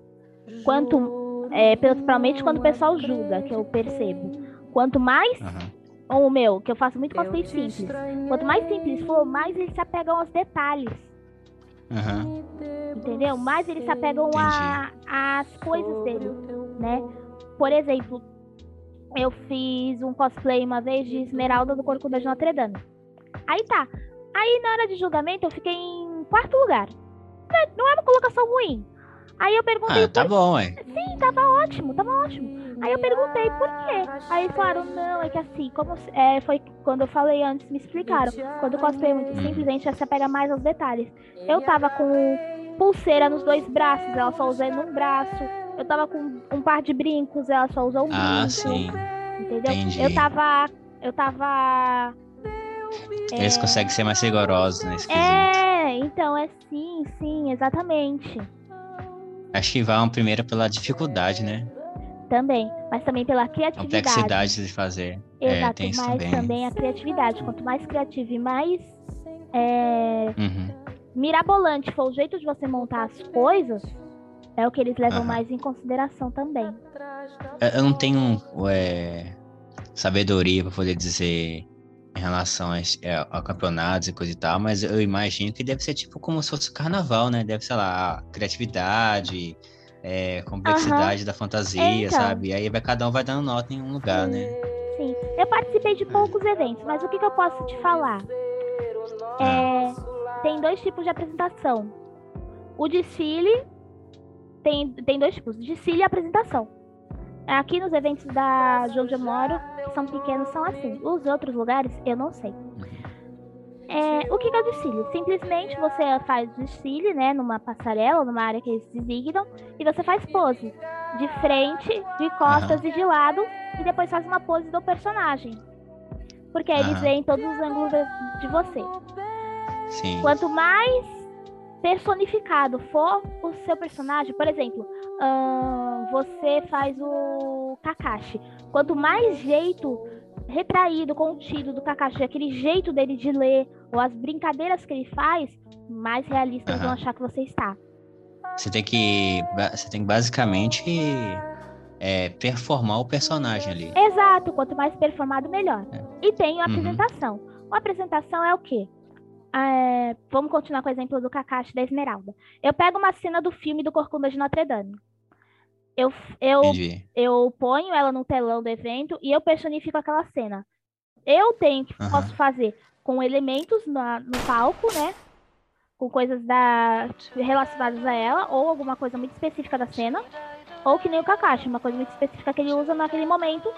Quanto, é, principalmente quando o pessoal julga, que eu percebo. Quanto mais, Aham. Ou o meu, que eu faço muito cosplay simples. Quanto mais simples for, mais eles se apegam aos detalhes. Aham. Entendeu? Mais eles se apegam às coisas dele, né? Por exemplo, eu fiz um cosplay uma vez de Esmeralda do Corcunda de Notre Dame. Aí tá. Aí na hora de julgamento eu fiquei em quarto lugar. Não é- Não é uma colocação ruim. Aí eu perguntei Ah, tá bom, ué. Sim, tava ótimo, tava ótimo. Aí eu perguntei por quê. Aí falaram, não, é que assim, como é, foi quando eu falei antes, me explicaram. Quando o cosplay é muito Hum. simples, a gente já se apega mais aos detalhes. Eu tava com pulseira nos dois braços, ela só usou num braço. Eu tava com um par de brincos, ela só usou um Ah, brinco. sim. Entendeu? entendi. Eu tava. Eu tava. Eles conseguem ser mais rigorosos nesse quesito. É, então é sim, sim, exatamente. Acho que vão primeiro pela dificuldade, né? Também. Mas também pela criatividade. complexidade de fazer. É, Exato, isso mas também. também. a criatividade. Quanto mais criativo e mais é, Uhum. mirabolante for o jeito de você montar as coisas, é o que eles levam Aham. mais em consideração também. Eu- Eu não tenho é, sabedoria para poder dizer em relação a, é, a campeonatos e coisa e tal, mas eu imagino que deve ser tipo como se fosse carnaval, né? Deve, sei lá, criatividade, é, complexidade da fantasia, É, então. sabe? E aí vai, cada um vai dando nota em um lugar, né? Sim, eu participei de poucos eventos, mas o que, que eu posso te falar? É, tem dois tipos de apresentação. O desfile tem, tem dois tipos, desfile e apresentação. Aqui nos eventos da de onde eu moro, são pequenos, são assim. Os outros lugares, eu não sei. É, o que é o desfile? Simplesmente você faz o desfile, né, numa passarela, numa área que eles designam, e você faz pose de frente, de costas e de lado, e depois faz uma pose do personagem. Porque aí eles Aham. veem todos os ângulos de- de você. Sim. Quanto mais personificado for o seu personagem, por exemplo, ahn, você faz o Kakashi. Quanto mais jeito retraído, contido do Kakashi, aquele jeito dele de ler, ou as brincadeiras que ele faz, mais realista eles vão achar que você está. Você tem que. Você tem que basicamente é, performar o personagem ali. Exato, quanto mais performado, melhor. É. E tem a Uhum. apresentação. A apresentação é o quê? É, vamos continuar com o exemplo do Kakashi da Esmeralda. Eu pego uma cena do filme do Corcunda de Notre Dame. Eu, eu, Entendi. eu ponho ela no telão do evento e eu personifico aquela cena. Eu tenho que Aham. posso fazer com elementos na- no palco, né? Com coisas da, relacionadas a ela, ou alguma coisa muito específica da cena, ou que nem o Kakashi, uma coisa muito específica que ele usa naquele momento.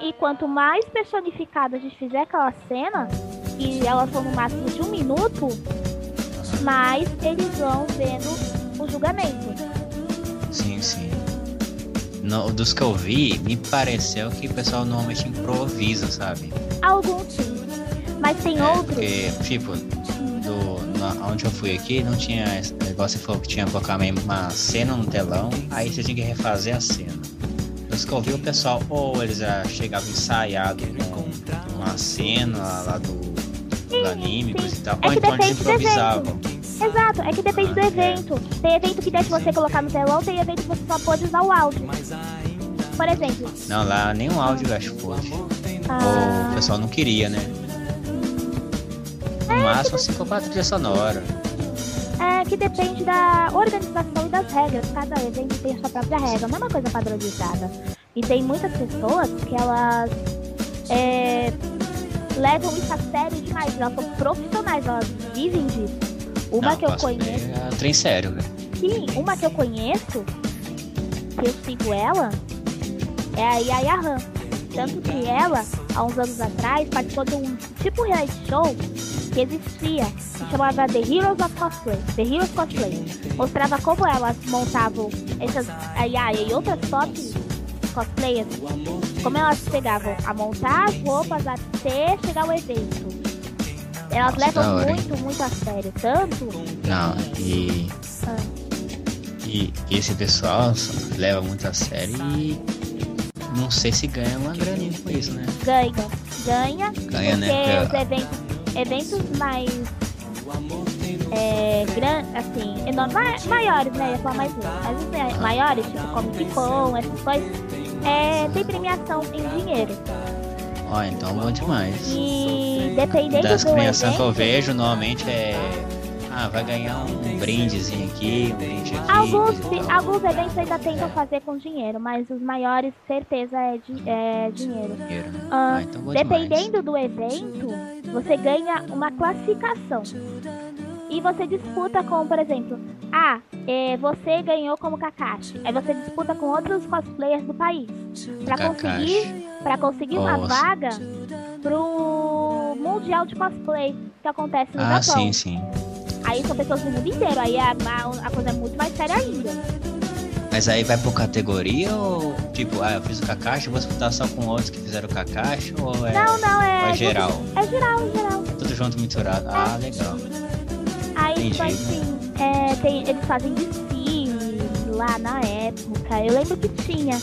E quanto mais personificada a gente fizer aquela cena, e elas são no máximo de um minuto, mais eles vão vendo o julgamento. Sim, sim. No, dos que eu vi, me pareceu que o pessoal normalmente improvisa, sabe? Alguns sim. Mas tem É, outros. Porque, tipo, do, na, onde eu fui aqui, não tinha esse negócio, você falou que tinha que colocar uma cena no telão, aí você tinha que refazer a cena. Dos que eu vi, o pessoal, ou eles já chegavam ensaiado com uma cena lá do, do anime, coisa e tal, É ou então eles improvisavam. Exato, é que depende do Ah, é. evento. Tem evento que deixa você colocar no telão, tem evento que você só pode usar o áudio. Por exemplo, Não, lá nenhum áudio eu acho. Ou o ah, pessoal não queria, né? No máximo, assim, com a trilha sonora. é que depende da organização e das regras. Cada evento tem a sua própria regra, não é uma coisa padronizada. E tem muitas pessoas que elas é, levam isso a sério demais. Elas são profissionais, elas vivem disso. Uma não, que eu conheço. É trem sério, velho. Sim, uma que eu conheço, que eu sigo ela, é a Yaya Han. Tanto que ela, há uns anos atrás, participou de um tipo reality show que existia, que chamava The Heroes of Cosplay. The Heroes Cosplay. Mostrava como elas montavam essas, a Yaya e outras top cosplayers, como elas pegavam a montar as roupas até chegar ao evento. Elas Nossa, levam muito, muito a sério. Tanto Não, e. Ah. E esse pessoal leva muito a sério e não sei se ganha uma graninha com isso, né? ganha, ganha, Ganha, né? porque os eventos eventos mais é, grandes, assim, enormes, maiores, né? Eu ia falar mais um. Mas os maiores, tipo Comic Con, essas coisas, é, tem premiação em dinheiro. Ó, então bom demais. E dependendo Das evento, que eu vejo, normalmente é. Ah, vai ganhar um brindezinho aqui, um brinde aqui. Alguns, alguns eventos ainda tentam fazer com dinheiro, mas os maiores, certeza, é, di- é dinheiro. Dinheiro, né? Ah, Ah, então bom demais. Dependendo do evento, você ganha uma classificação. E você disputa com, por exemplo, ah, é, você ganhou como Kakashi. Aí você disputa com outros cosplayers do país. Pra Kakashi. conseguir, pra conseguir uma vaga pro Mundial de Cosplay que acontece no Ah, Japão. sim, sim. Aí são pessoas do mundo inteiro. Aí a, a, a coisa é muito mais séria ainda. Mas aí vai por categoria ou tipo, ah, eu fiz o Kakashi, vou disputar só com outros que fizeram o Kakashi ou é, Não, não, é. é geral? É geral, é geral. Tudo junto misturado. Ah, legal. Aí, Entendi. tipo assim, é, tem- eles fazem desfile lá na época. Eu lembro que tinha.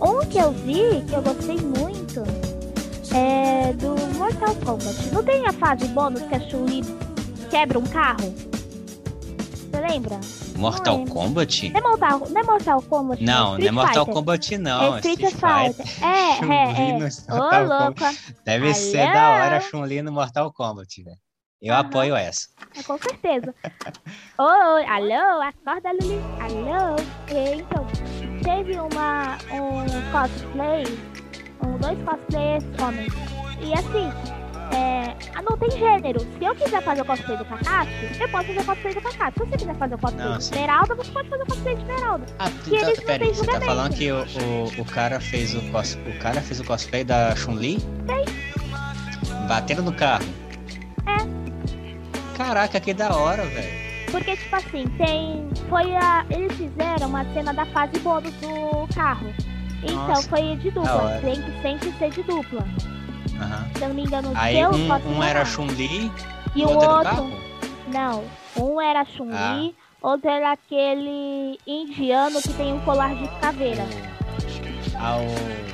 Um que eu vi, que eu gostei muito, é do Mortal Kombat. Não tem a fase bônus que a Chun-Li quebra um carro? Você lembra? Mortal lembro. Kombat? Não é Mortal, não é Mortal Kombat? Não, não é Street Mortal Fighter. Kombat não. É Street Fighter. É, Chun-Li é, é. no Ô, louca. Deve ser Alô? da hora a Chun-Li no Mortal Kombat, velho. Eu Aham. apoio essa. É, Com certeza. Oi, alô, acorda, Luli. Alô. E, então, teve uma, um cosplay, um, dois cosplays homens. E assim, é, ah, não tem gênero. Se eu quiser fazer o cosplay do Kakashi, eu posso fazer o cosplay do Kakashi. Se você quiser fazer o cosplay Não, de. Esmeralda, você pode fazer o cosplay de Esmeralda. Ah, E eles então, não têm você tá falando que o, o, o cara fez o cos, o cara fez o cosplay da Chun-Li? Batendo no carro. É. Caraca, que da hora, velho. Porque, tipo assim, tem. Foi a. Eles fizeram uma cena da fase bônus do carro. Então Nossa, foi de dupla. Tem que sempre ser de dupla. Aham. Se eu não me engano, Aí seu um, um era. Chun-Li E o outro outro. Não. Um era Chun-Li, outro era aquele indiano que tem um colar de caveira. Ah, o...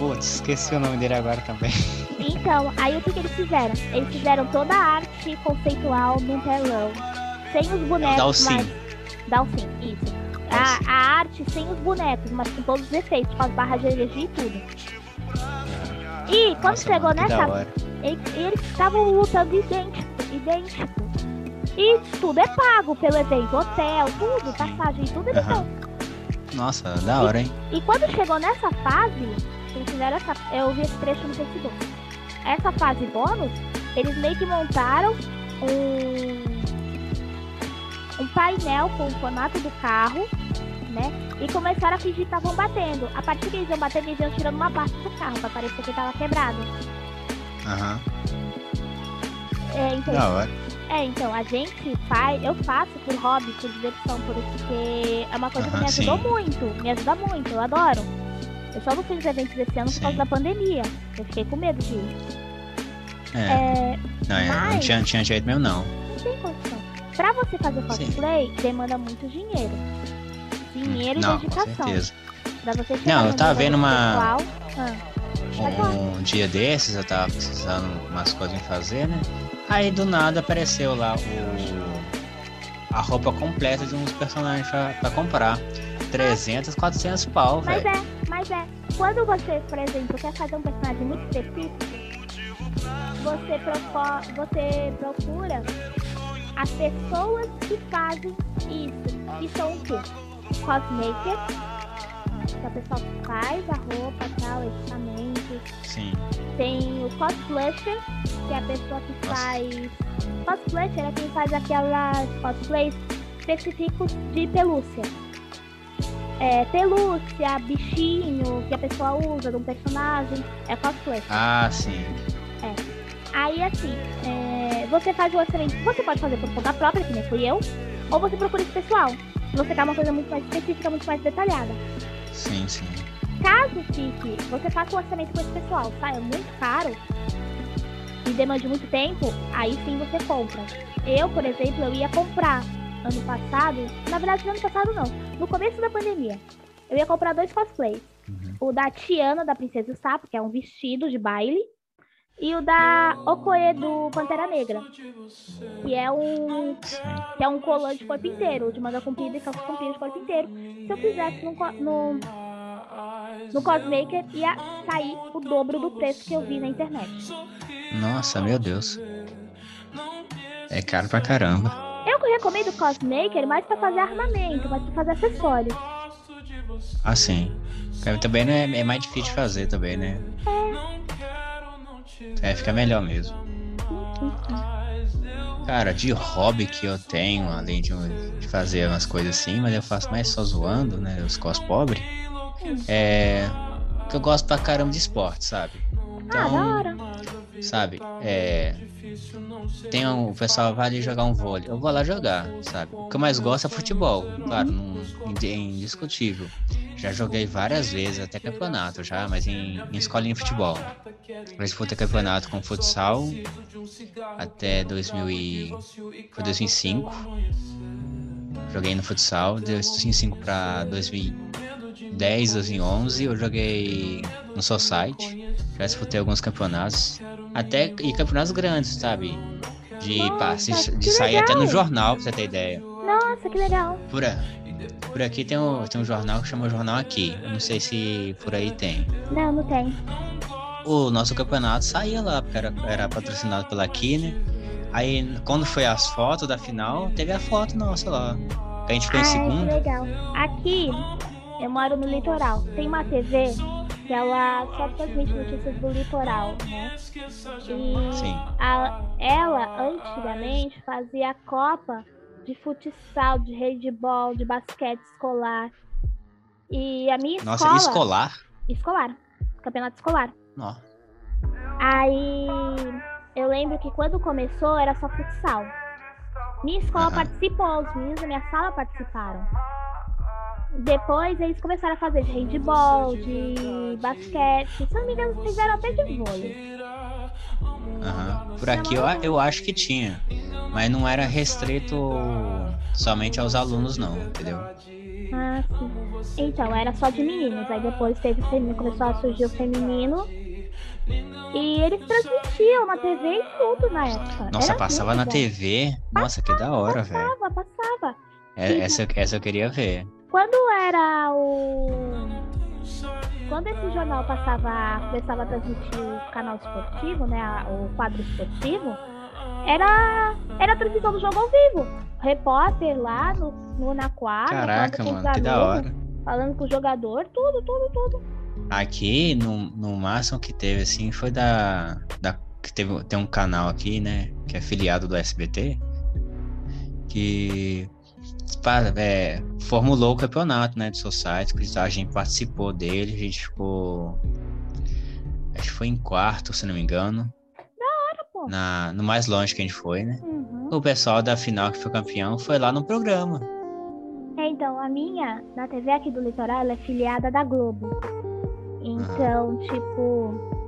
Putz, esqueci o nome dele agora também. Então, aí o que, que eles fizeram? Eles fizeram toda a arte conceitual num telão. Sem os bonecos, Dalsim. mas. Dalsim, isso. A, a arte sem os bonecos, mas com todos os efeitos, com as barras de energia e tudo. E quando Nossa, chegou mano, nessa eles estavam lutando idêntico, idêntico. E tudo é pago pelo evento, hotel, tudo, passagem, tudo eles Aham. dão. Nossa, da hora, hein? E quando chegou nessa fase, fizeram essa. Eu vi esse trecho no Facebook. Essa fase bônus, eles meio que montaram um. um painel com o formato do carro, né? E começaram a fingir que estavam batendo. A partir que eles iam batendo, eles iam tirando uma parte do carro, pra parecer que tava quebrado. Aham. É, então, Da hora. É, então, a gente faz, eu faço por hobby, por diversão, porque é uma coisa que Aham, me ajudou sim. muito, me ajuda muito, eu adoro. Eu só não fiz eventos esse ano por Sim. causa da pandemia. Eu fiquei com medo de ir. É. É, Não, é, não mas- tinha, tinha jeito mesmo, não. não tem condição. Pra você fazer cosplay, demanda muito dinheiro. Dinheiro não, e dedicação. com certeza. Pra você Não, eu tava vendo uma- Ah, falar. Um dia desses eu tava precisando umas coisas em fazer, né? Aí do nada apareceu lá o a roupa completa de uns personagens pra, pra comprar. 300, 400 pau, Mas velho. é, mas é. Quando você, por exemplo, quer fazer um personagem muito específico, você, você procura as pessoas que fazem isso. Que são o quê? Cosmaker, que é a pessoa que faz a roupa, tal, equipamento. Sim. Tem o cosplasher, que é a pessoa que Nossa. faz. Cosplasher é quem faz aquelas cosplays específicos de pelúcia. É, pelúcia, bichinho que a pessoa usa de um personagem, é cosplay. Ah, sim. Aí assim, é, você faz o orçamento, você pode fazer por conta própria, que nem fui eu, ou você procura esse pessoal. Se você quer uma coisa muito mais específica, muito mais detalhada. Sim, sim. Caso fique, você faça o orçamento com esse pessoal, saia muito caro e demande muito tempo, aí sim você compra. Eu, por exemplo, eu ia comprar ano passado, na verdade no ano passado não, no começo da pandemia, eu ia comprar dois cosplays. Uhum. O da Tiana, da Princesa Sapo, que é um vestido de baile, e o da Okoe do Pantera Negra. Que é um. Que é um colã de corpo inteiro, de manga comprida e calça comprida de corpo inteiro. Se eu fizesse no, no, no Cosmaker, ia sair o dobro do preço que eu vi na internet. Nossa, meu Deus. É caro pra caramba. Eu recomendo o Cosmaker mais pra fazer armamento, mais pra fazer acessórios. Ah, sim. Também não é, é mais difícil de fazer também, né? É. É, fica melhor mesmo. Cara, de hobby que eu tenho, além de, de fazer umas coisas assim, mas eu faço mais só zoando, né? Os cos pobres. É. Que eu gosto pra caramba de esporte, sabe? Então, ah, da hora. Sabe? É. Tem um, o pessoal vai ali jogar um vôlei. Eu vou lá jogar, sabe? O que eu mais gosto é futebol, claro, não, é indiscutível. Já joguei várias vezes, até campeonato já, mas em, em escolinha de futebol. Eu disputei campeonato com futsal até 2000 e... Foi 2005. Joguei no futsal, de 2005 para 2010, 2011 eu joguei no Society. Já disputei alguns campeonatos. Até e campeonatos grandes, sabe? De, Nossa, de sair legal. até no jornal, pra você ter ideia. Nossa, que legal. Por, por aqui tem um, tem um jornal que chama Jornal Aqui. Eu não sei se por aí tem. Não, não tem. O nosso campeonato saía lá, porque era, era patrocinado pela né? Aí, quando foi as fotos da final, teve a foto nossa lá. Que a gente ficou Ai, em segundo. Que legal. Aqui, eu moro no litoral. Tem uma TV que ela só transmite notícias do litoral, né? E. A, ela, antigamente, fazia a Copa de futsal, de handball, de basquete escolar. E a minha Nossa, escola... escolar? Escolar. Campeonato escolar. Nossa. Aí eu lembro que quando começou era só futsal. Minha escola uhum. participou, os meninos da minha sala participaram. Depois eles começaram a fazer de handball, de basquete. Se não me engano, fizeram até de vôlei. Uhum. Por aqui eu, eu acho que tinha. Mas não era restrito somente aos alunos não, entendeu? Ah, sim. Então, era só de meninos. Aí depois teve feminino, começou a surgir o feminino. E eles transmitiam na TV e tudo na época. Nossa, era passava na. TV? Nossa, passava, que da hora, velho. Passava, passava. É, essa, essa eu queria ver. Quando era o. Quando esse jornal passava, começava a transmitir o canal esportivo, né? O quadro esportivo, era, era a transmissão do jogo ao vivo. Repórter lá no, no na quadra. Caraca, mano, que da hora. Falando com o jogador, tudo, tudo, tudo. Aqui, no, no máximo que teve, assim, foi da. da que teve, tem um canal aqui, né? Que é afiliado do SBT. Que é, formulou o campeonato, né, de Society, que a gente participou dele, a gente ficou, acho que foi em quarto, se não me engano. Da hora, pô. Na, no mais longe que a gente foi, né? Uhum. O pessoal da final que foi campeão foi lá no programa. É, então, a minha, na TV aqui do Litoral, ela é filiada da Globo. Então, uhum. tipo,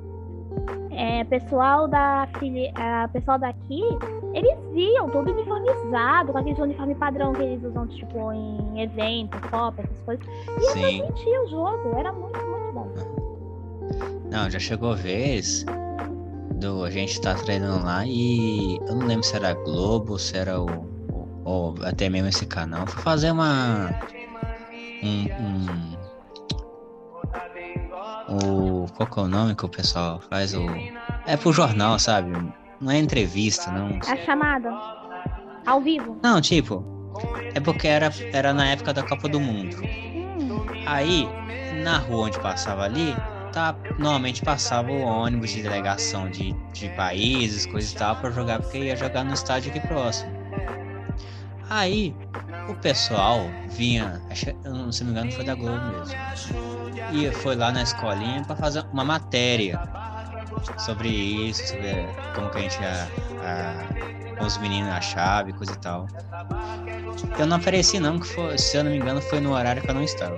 é, pessoal da a pessoal daqui, eles viam tudo uniformizado, com aquele uniforme padrão que eles usam, tipo, em evento, Copa, essas coisas. E eu transmitia o jogo, era muito, muito bom. Não, já chegou a vez do a gente tá treinando lá e eu não lembro se era Globo, se era o, ou até mesmo esse canal. Foi fazer uma um, um o. Qual que é o nome que o pessoal faz? O. É pro jornal, sabe? Não é entrevista, não. É chamada. Ao vivo. Não, tipo. É porque era, era na época da Copa do Mundo. Hum. Aí, na rua onde passava ali, tá, normalmente passava o ônibus de delegação de, de países, coisas e tal, pra jogar, porque ia jogar no estádio aqui próximo. Aí, o pessoal vinha, acho, se não me engano, foi da Globo mesmo e foi lá na escolinha para fazer uma matéria sobre isso, sobre como que a gente a, a, os meninos a chave, coisa e tal. Eu não apareci não, que foi, se eu não me engano foi no horário que eu não estava.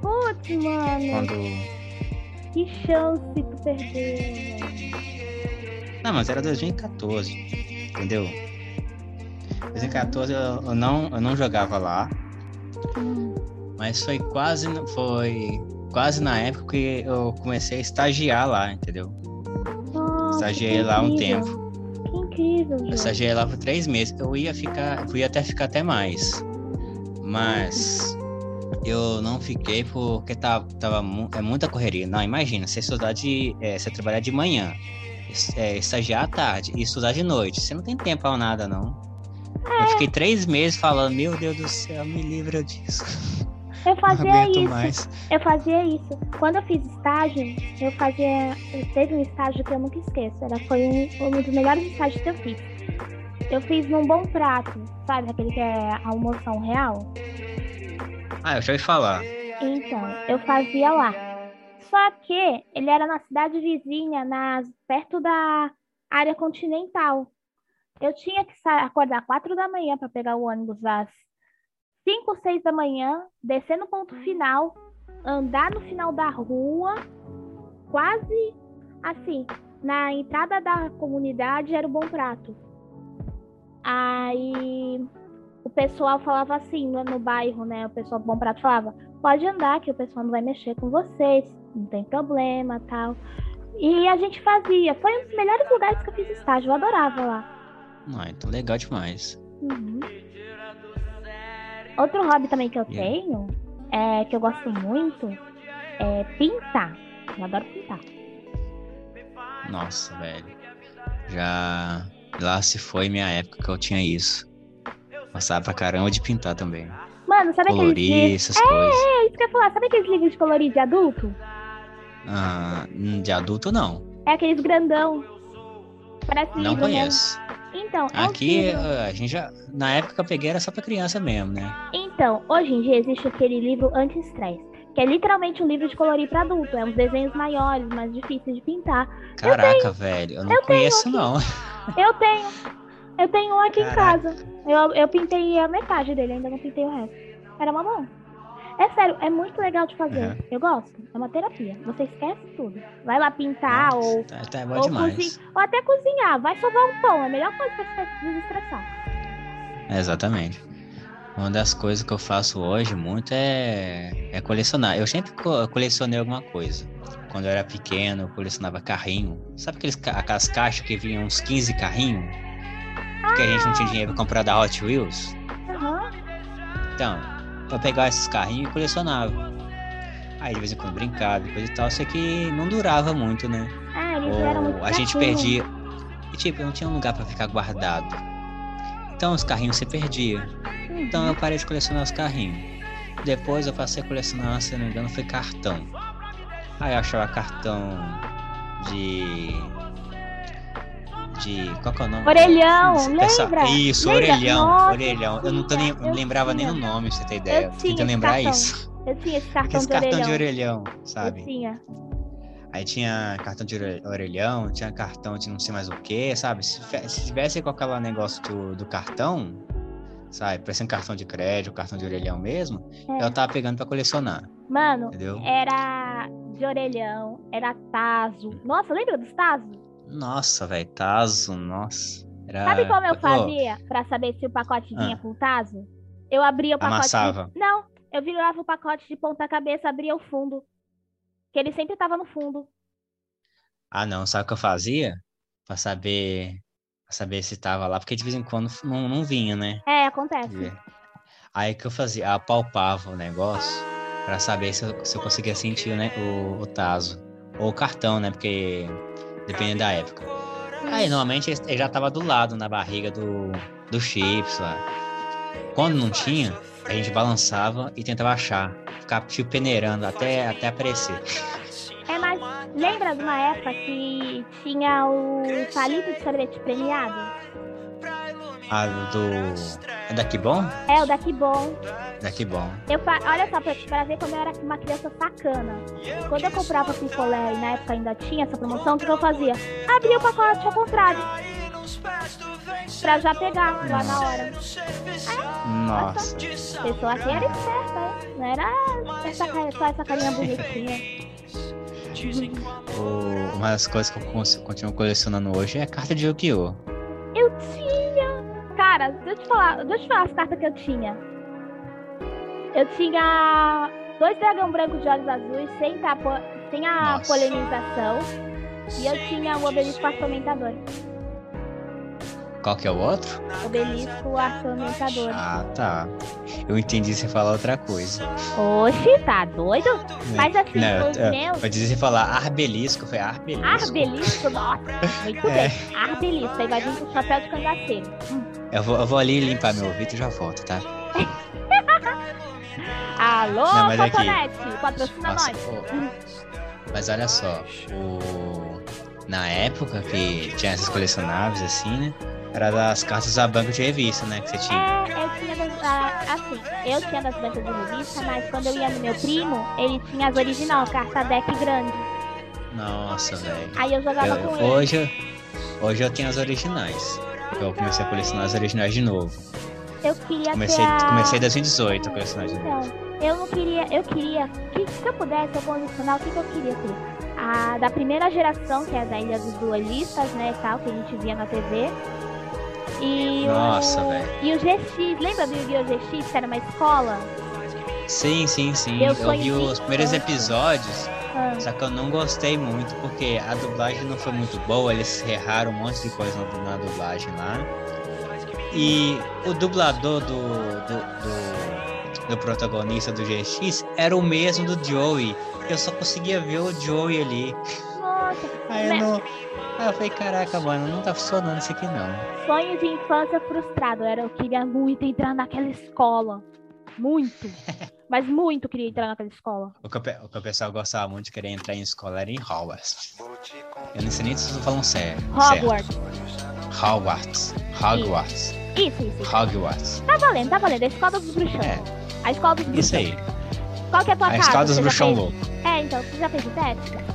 Putz, mano. Quando... Que chance tu perdeu. Não, mas era 2014, entendeu? 2014 eu, eu não, eu não jogava lá. Hum. Mas foi quase. Foi quase na época que eu comecei a estagiar lá, entendeu? estagiei que lá um tempo. Que incrível, Eu gente. estagiei lá por três meses. Eu ia ficar, eu ia até ficar até mais. Mas eu não fiquei porque tava, tava mu- é muita correria. Não, imagina, você estudar de. é, você trabalhar de manhã, é, estagiar à tarde e estudar de noite. Você não tem tempo pra nada, não. É. Eu fiquei três meses falando, meu Deus do céu, me livra disso. Eu fazia isso. mais. Eu fazia isso. Quando eu fiz estágio, eu fazia. Teve um estágio que eu nunca esqueço. Era, foi um, um dos melhores estágios que eu fiz. Eu fiz num bom prato, sabe? Aquele que é a almoção real. Ah, eu já ouvi falar. Então, eu fazia lá. Só que ele era na cidade vizinha, nas, perto da área continental. Eu tinha que acordar quatro da manhã para pegar o ônibus às 5, 6 da manhã, descer no ponto final, andar no final da rua, quase assim, na entrada da comunidade era o Bom Prato. Aí o pessoal falava assim no, no bairro, né? O pessoal do Bom Prato falava: pode andar, que o pessoal não vai mexer com vocês, não tem problema tal. E a gente fazia. Foi um dos melhores lugares que eu fiz estágio, eu adorava lá. Ah, então legal demais. Uhum. Outro hobby também que eu Yeah. tenho, é, que eu gosto muito, é pintar. Eu adoro pintar. Nossa, velho. Já lá se foi minha época que eu tinha isso. Gostava pra caramba de pintar também. Mano, sabe aqueles Colorir, livros? essas coisas. É isso que eu ia falar. Sabe aqueles livros de colorir de adulto? Ah, hum, de adulto, não. É aqueles grandão. Parece Não mesmo. conheço. Então, é Aqui, a gente já. Na época que eu peguei era só pra criança mesmo, né? Então, hoje em dia existe aquele livro anti-estresse, que é literalmente um livro de colorir para adulto. É uns desenhos maiores, mais difíceis de pintar. Caraca, velho. Eu não eu tenho conheço, não. Eu tenho. Eu tenho um aqui em Caraca. casa. Eu, eu pintei a metade dele, ainda não pintei o resto. Era uma bom. É sério, é muito legal de fazer. Uhum. Eu gosto. É uma terapia. Você esquece tudo. Vai lá pintar Nossa, ou, tá, tá bom ou, demais. cozi- ou até cozinhar. Vai sovar um pão. É a melhor coisa pra se desestressar. É, exatamente. Uma das coisas que eu faço hoje muito é, é colecionar. Eu sempre co- colecionei alguma coisa. Quando eu era pequeno, eu colecionava carrinho. Sabe aqueles, ca- aquelas caixas que vinham uns 15 carrinhos? Porque a gente não tinha dinheiro pra comprar da Hot Wheels? Aham. Então, eu pegava esses carrinhos e colecionava. Aí de vez em quando brincava coisa e tal, só que não durava muito, né? É, eles eram muito Ou a gente perdia. E tipo, não tinha um lugar pra ficar guardado. Então os carrinhos você perdia. Então eu parei de colecionar os carrinhos. Depois eu passei a colecionar, se não me engano, foi cartão. Aí eu achava cartão de. De. Qual que é o nome? Orelhão, lembra? Isso, Lembra? orelhão, Nossa, orelhão. Eu não, tô nem, não lembrava nem tinha. no nome, pra você ter ideia. Eu tinha tentando lembrar cartão. isso. Eu tinha esse cartão Esse de cartão orelhão. de orelhão, sabe? Eu tinha. Aí tinha cartão de ore- orelhão, tinha cartão de não sei mais o que, sabe? Se, se tivesse com aquele negócio do, do cartão, sabe? Parecendo cartão de crédito, cartão de orelhão mesmo, É. eu tava pegando pra colecionar, Mano, entendeu? era de orelhão, era taso. Nossa, lembra dos tazos? Nossa, velho, Tazo, nossa. Era... Sabe como eu fazia pra saber se o pacote vinha Ah. com taso? Eu abria o pacote. Amassava. De... Não, eu virava o pacote de ponta cabeça, abria o fundo. Que ele sempre tava no fundo. Ah, não, sabe o que eu fazia? Pra saber, pra saber se tava lá, porque de vez em quando não, não vinha, né? É, acontece. Aí o que eu fazia? Apalpava o negócio pra saber se eu, se eu conseguia sentir né, o, o taso. Ou o cartão, né? Porque depende da época. Aí normalmente ele já tava do lado, na barriga do, do chips lá. Quando não tinha, a gente balançava e tentava achar. Ficava tipo peneirando até, até aparecer. É, mas lembra de uma época que tinha o palito de sorvete premiado? Ah, do. É daqui bom? É, o daqui bom. Daqui bom. Eu fa... Olha só, pra, pra ver como eu era uma criança sacana. Quando eu comprava picolé e na época ainda tinha essa promoção, o que eu fazia? Abria o pacote ao contrário. Pra já pegar lá na hora. Nossa. A pessoa aqui era esperta, hein? Não era essa, só essa carinha bonitinha. O- uma das coisas que eu continuo colecionando hoje é carta de Yu-Gi-Oh! Eu tinha! Cara, deixa eu te falar, deixa eu te falar as cartas que eu tinha. Eu tinha dois dragão branco de olhos azuis sem, tapa, sem a Nossa. polinização. E eu tinha o obelisco atormentador. Qual que é o outro? Obelisco atormentador. Ah, tá. Eu entendi você falar outra coisa. Oxi, tá doido? Mas assim, Não, os eu, meus. eu disse falar arbelisco, foi arbelisco. Arbelisco, nossa, muito É. bem. Arbelisco, aí vai vir com o chapéu de cangaceiro. Hum. Eu vou, eu vou ali limpar meu ouvido e já volto, tá? Alô, Não, mas aqui- Cotonete, patrocina Nossa, nós. mas olha só, o... na época que tinha esses colecionáveis assim, né? Era das cartas a banco de revista, né? Que você tinha. É, eu tinha das, ah, assim, eu tinha das bancas de revista, mas quando eu ia no meu primo, ele tinha as original, carta deck grande. Nossa, velho. Aí eu jogava Eu- com ele. Hoje, hoje eu tenho as originais. Eu comecei a colecionar as originais de novo. Eu queria Comecei, ter a... comecei em 2018 a colecionar de novo. Então, eu não queria, eu queria, que, se eu pudesse, eu colecionar, o que, que eu queria ter? A da primeira geração, que é a da Ilha dos Duelistas, né, e tal, que a gente via na TV. E Nossa, velho. E o GX, lembra do Yu-Gi-Oh! GX, que era uma escola? Sim, sim, sim. Eu Eu, vi os primeiros episódios, Ah, só que eu não gostei muito porque a dublagem não foi muito boa, eles erraram um monte de coisa na, dublagem lá. E o dublador do, do, do, do protagonista do GX era o mesmo do Joey. Eu só conseguia ver o Joey ali. nossa, Aí eu Né? não. Aí eu falei, caraca, mano, não tá funcionando isso aqui não. sonho de infância frustrado. Era, eu queria muito entrar naquela escola. Muito. Mas muito queria entrar naquela escola. O que, o que o pessoal gostava muito de querer entrar em escola era em Hogwarts. Eu não sei nem se vocês falam sério. Hogwarts. Certo. Hogwarts. Hogwarts. Isso, isso, isso. Hogwarts. Tá valendo, tá valendo. A escola dos bruxão. É, A escola dos bruxão. isso aí. Qual que é a tua A casa? escola dos bruxão fez? louco. É, então, você já fez o teste?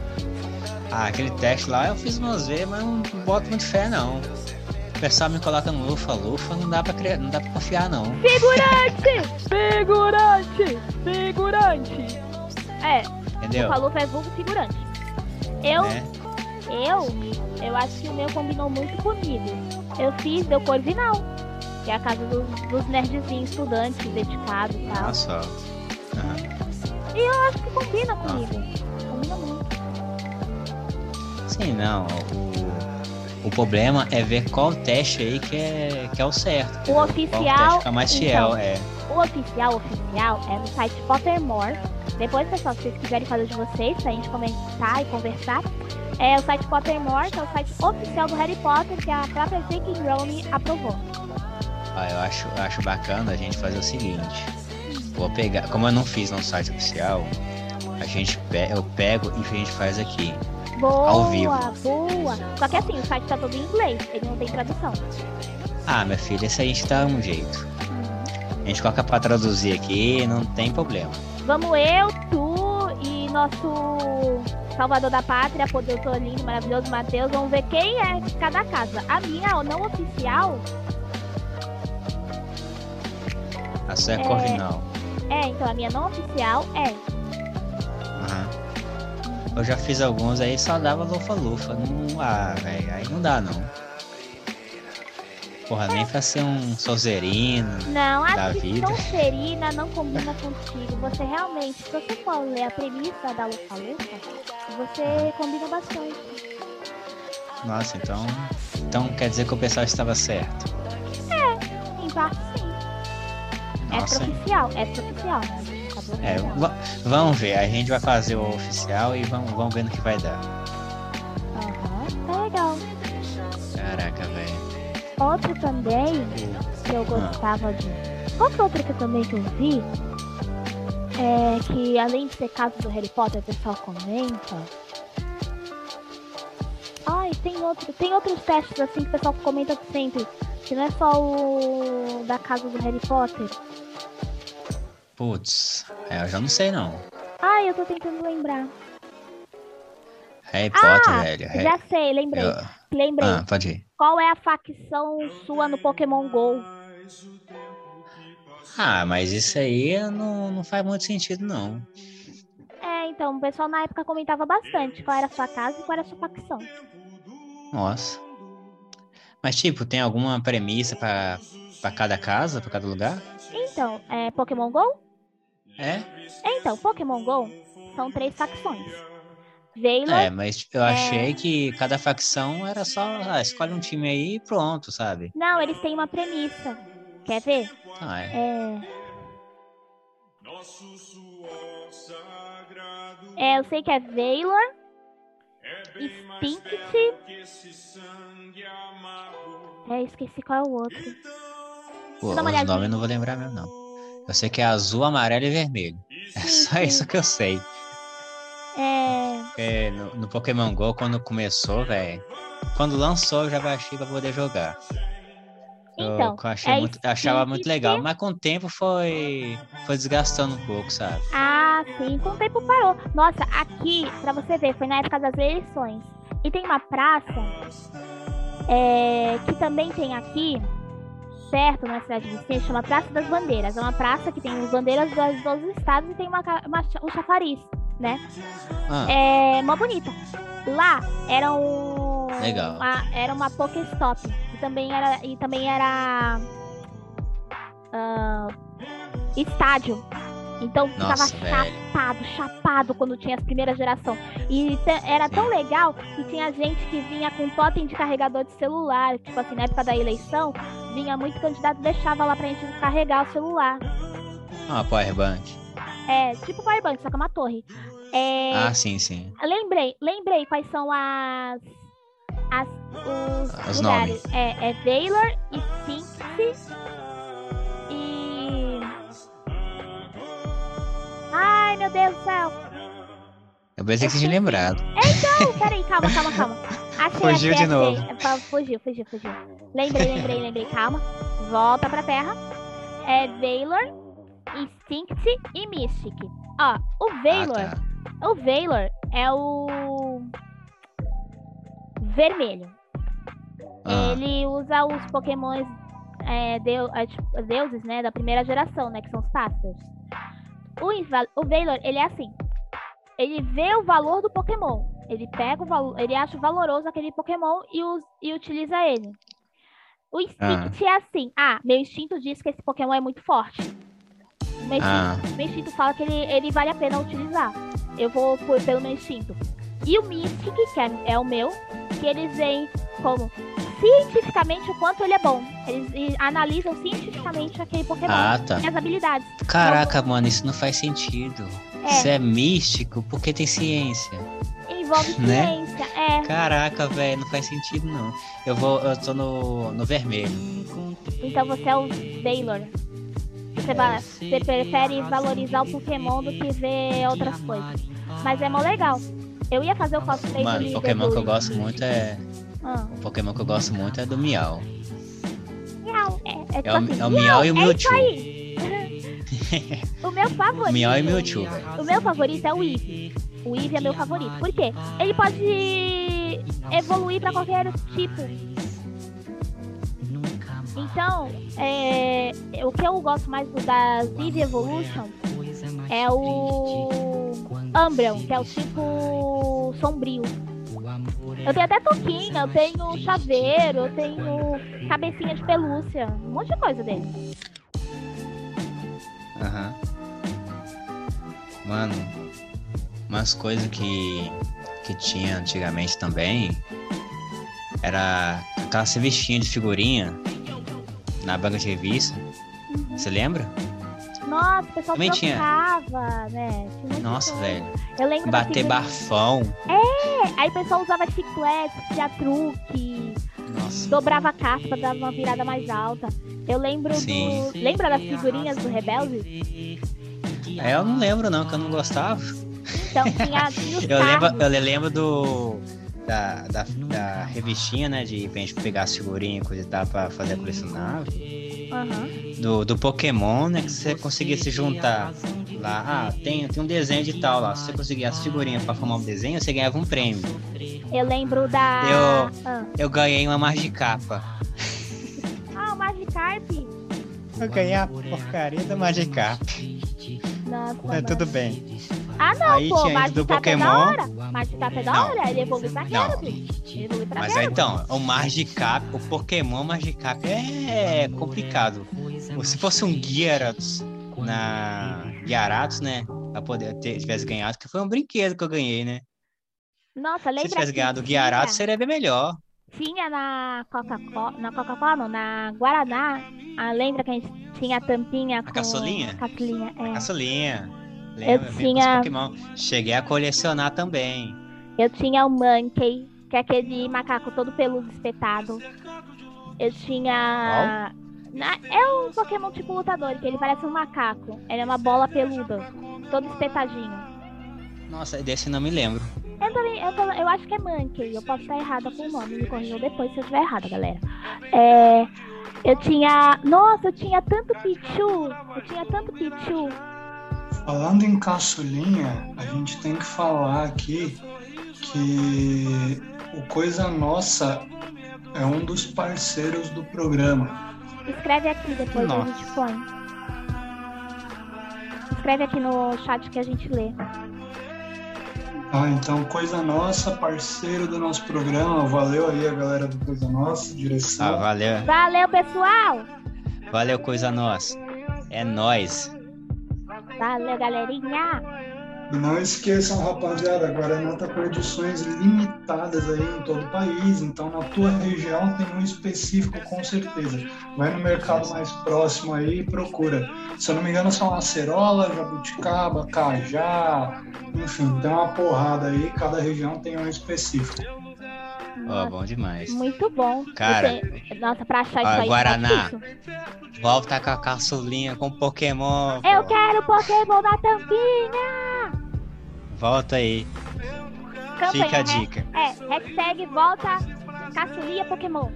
Ah, aquele teste lá eu fiz umas vezes, mas não boto muito fé não. Pessoal me coloca no lufa, lufa, não dá pra, não dá pra confiar não. Figurante! figurante! Figurante! É, Entendeu? o Falufa é vulgo figurante. Eu, Né? eu, eu acho que o meu combinou muito comigo. Eu fiz, deu Corvinal, que é a casa dos, dos nerdzinhos, estudantes, dedicados e tal. Só. Aham. E eu acho que combina comigo. Combina muito. Sim, não. O, o problema é ver qual teste aí que é, que é o certo. Qual oficial, teste fica mais fiel, então. é. O oficial, oficial, é no site Pottermore. Depois, pessoal, se vocês quiserem fazer o de vocês, pra gente comentar e conversar, é o site Pottermore, que é o site oficial do Harry Potter, que a própria J.K. Rowling aprovou. Ó, eu acho, eu acho bacana a gente fazer o seguinte. Vou pegar, como eu não fiz no site oficial, a gente pe- eu pego e a gente faz aqui. Boa, Ao vivo. boa. Só que assim, o site tá todo em inglês, ele não tem tradução. Ah, minha filha, isso a gente dá um jeito. A gente coloca pra traduzir aqui, não tem problema. Vamos eu, tu e nosso salvador da pátria, poderoso, lindo, maravilhoso, Matheus. Vamos ver quem é de cada casa. A minha, não oficial, A sua é, É. Corvinal. é, então a minha não oficial é. Eu já fiz alguns aí, só dava lufa-lufa. Não, ah, velho, aí não dá não. Porra, nem pra ser um solzerino. Não, da acho que vida. Sonserina não combina contigo. Você realmente, se você for ler a premissa da Lufa Lufa, você combina bastante. Nossa, então. Então quer dizer que o pessoal estava certo. Em parte sim. Nossa, hein? Extra-oficial, extra-oficial, né? É, vamos ver, a gente vai fazer o oficial e vamos, vamos ver no que vai dar. Aham, tá legal. Caraca, velho. Outro também que eu gostava de. Qual que é outro que também que eu vi? É que além de ser caso do Harry Potter, o pessoal comenta. Ai, tem outro, tem outros testes assim que o pessoal comenta sempre. Que não é só o da casa do Harry Potter. Putz, é, eu já não sei não. Ai, eu tô tentando lembrar. Harry Potter, ah, velho. Harry- já sei, lembrei. eu- Lembrei. Ah, pode ir. Qual é a facção sua no Pokémon GO? Ah, mas isso aí não, não faz muito sentido, não. É, então, o pessoal na época comentava bastante qual era a sua casa e qual era a sua facção. Nossa. Mas, tipo, tem alguma premissa pra cada casa, pra cada lugar? Então, é Pokémon GO? É? Então, Pokémon GO são três facções. Veilor. É, mas eu achei que cada facção era só, ah, escolhe um time aí e pronto, sabe? Não, eles têm uma premissa. Quer ver? Ah, é. É. É, eu sei que é Veilor, Instinct. É, esqueci qual é o outro. Pô, os nomes eu não vou lembrar mesmo, não. Eu sei que é azul, amarelo e vermelho. É só isso que eu sei. É. Porque no, no Pokémon GO, quando começou, velho. Quando lançou, eu já baixei pra poder jogar. Eu, Então, eu achei é muito, achava muito legal, mas com o tempo foi, foi desgastando um pouco, sabe? Ah, sim, com o tempo parou. Nossa, aqui, pra você ver, foi na época das eleições. E tem uma praça é, que também tem aqui, perto, na cidade de Vicente, chama Praça das Bandeiras. É uma praça que tem as bandeiras dos, dos estados e tem uma, uma, um chafariz, né? Ah, É mó bonita. Lá era um. Legal. uma- era uma Pokéstop. E também era. E também era. ah, estádio. Então ficava Nossa, velho. chapado, chapado quando tinha as primeiras gerações. E era tão legal que tinha gente que vinha com totem de carregador de celular. Tipo assim, na época da eleição, vinha muito candidato deixava lá pra gente carregar o celular. uma powerbank. É, tipo Powerbank, só que é uma torre. É, Ah, sim, sim. Lembrei, lembrei quais são as. as os Os lugares. É, é Veilor, Sphinx e. Ai, meu Deus do céu! Eu pensei que você tinha lembrado. Não, peraí, calma, calma, calma. Achei, Fugiu achei, de achei. novo. É, Fugiu, fugiu, fugiu. Lembrei, lembrei, lembrei. Calma. Volta pra terra. É Veilor, Instinct e Mystic. Ó, o Veilor. Ah, tá. O Veilor é o vermelho. Ah, Ele usa os pokémons é, deu- é, tipo, deuses, né, da primeira geração, né, que são os pássaros. O, o Veilor, ele é assim. Ele vê o valor do Pokémon. Ele pega o valor, ele acha valoroso aquele Pokémon e, us- e utiliza ele. O Instinct é assim. Ah, meu instinto diz que esse Pokémon é muito forte. Meu instinto ah, meu instinto fala que ele, ele vale a pena utilizar. Eu vou por, pelo meu instinto. E o Mystic, que é, é o meu, que eles veem como cientificamente o quanto ele é bom. Eles analisam cientificamente aquele Pokémon ah, tá. e as habilidades. Caraca, mano, isso não faz sentido. É. Isso é místico porque tem ciência. Envolve Né? ciência. É. Caraca, velho, não faz sentido não. Eu vou, eu tô no, no vermelho. Então você é o Baylor. Você, você prefere valorizar o Pokémon do que ver outras coisas. Mas é mó legal. Eu ia fazer o cosplay Mano, o Pokémon do- que eu gosto muito é. Ah. O Pokémon que eu gosto muito é do Miau. Miau. É, é, tipo É o, assim, é o Miau e o é isso Mewtwo. aí. o meu favorito. Miau e Mewtwo, velho. O meu favorito é o Eevee. O Eevee é meu favorito. Por quê? Ele pode evoluir pra qualquer tipo. Então, é, o que eu gosto mais do das Eevee Evolution é o Umbreon, que é o tipo sombrio. Eu tenho até toquinha, eu tenho chaveiro, eu tenho cabecinha de pelúcia, um monte de coisa dele. Aham. Mano, umas coisas que, que tinha antigamente também era aquela revistinha de figurinha na banca de revista. Você lembra? Nossa, o pessoal Também tinha. trocava, né? Tinha Nossa, coisa. velho. Eu lembro Bater barfão. Aí o pessoal usava chiclete, fazia truque, Nossa. dobrava a caspa, dava uma virada mais alta. Eu lembro Sim. do. Lembra das figurinhas do Rebelde? É, eu não lembro não, que eu não gostava. Então tinha, Eu lembro, eu lembro do. Da, da, da revistinha, né? De pra gente pegar as figurinhas e coisa e tal pra fazer a colecionável. Do, do Pokémon, né? Que você conseguia se juntar lá. Ah, tem, tem um desenho de tal lá. Se você conseguir as figurinhas pra formar um desenho, você ganhava um prêmio. Eu lembro da. Eu- Ah, Eu ganhei uma Magicapa. ah o Magikarp. Eu ganhei a porcaria da Nossa, É, tudo bem. Ah, não, Aí pô, tinha ido do é da Pokémon. hora. Magikarp é da Não. hora, ele evolui pra Não. Gyarados. Pra Mas aí, Gyarados. então, o Magicap, o Pokémon Magicap é complicado. Se fosse um Gyarados na Gyarados, né? Pra poder ter, tivesse ganhado, que foi um brinquedo que eu ganhei, né? Nossa, lembra Se tivesse ganhado o tinha- seria bem melhor. Tinha na Coca-Cola, na Coca-Cola não, na Guaraná. Ah, lembra que a gente tinha a tampinha com... caçulinha? Caçulinha, é. Caçulinha. Lembra? Vem com os tinha- Pokémon. Cheguei a colecionar também. Eu tinha o Monkey, que é aquele macaco todo peludo espetado. Eu tinha... Na- É um Pokémon tipo lutador, que ele parece um macaco. Ele é uma bola peluda, todo espetadinho. Nossa, desse não me lembro. Eu também, eu, eu acho que é Monkey. Eu posso estar errada com o nome. Me corrijam depois se eu estiver errada, galera. É, eu tinha. Nossa, eu tinha tanto Pichu. Eu tinha tanto Pichu. Falando em caçulinha, a gente tem que falar aqui que o Coisa Nossa é um dos parceiros do programa. Escreve aqui depois Nossa. a gente põe. Escreve aqui no chat que a gente lê. Ah, então Coisa Nossa, parceiro do nosso programa. Valeu aí a galera do Coisa Nossa, Ah, direção. valeu. Valeu, pessoal! Valeu, coisa nossa. É nóis. Valeu, galerinha! E não esqueçam, rapaziada, a Guaraná tá com edições limitadas aí em todo o país, então na tua região tem um específico com certeza. Vai no mercado mais próximo aí e procura. Se eu não me engano, são acerola, jabuticaba, cajá, enfim, tem uma porrada aí, cada região tem um específico. Ó, Nossa, bom demais. muito bom. Cara, tenho- Nossa, pra achar ó, isso aí. Guaraná. tá difícil. Volta com a caçulinha com Pokémon. Eu pô. quero Pokémon da tampinha! Volta aí. Campanha, Fica a né? dica. É, hashtag volta caçulinha Pokémon.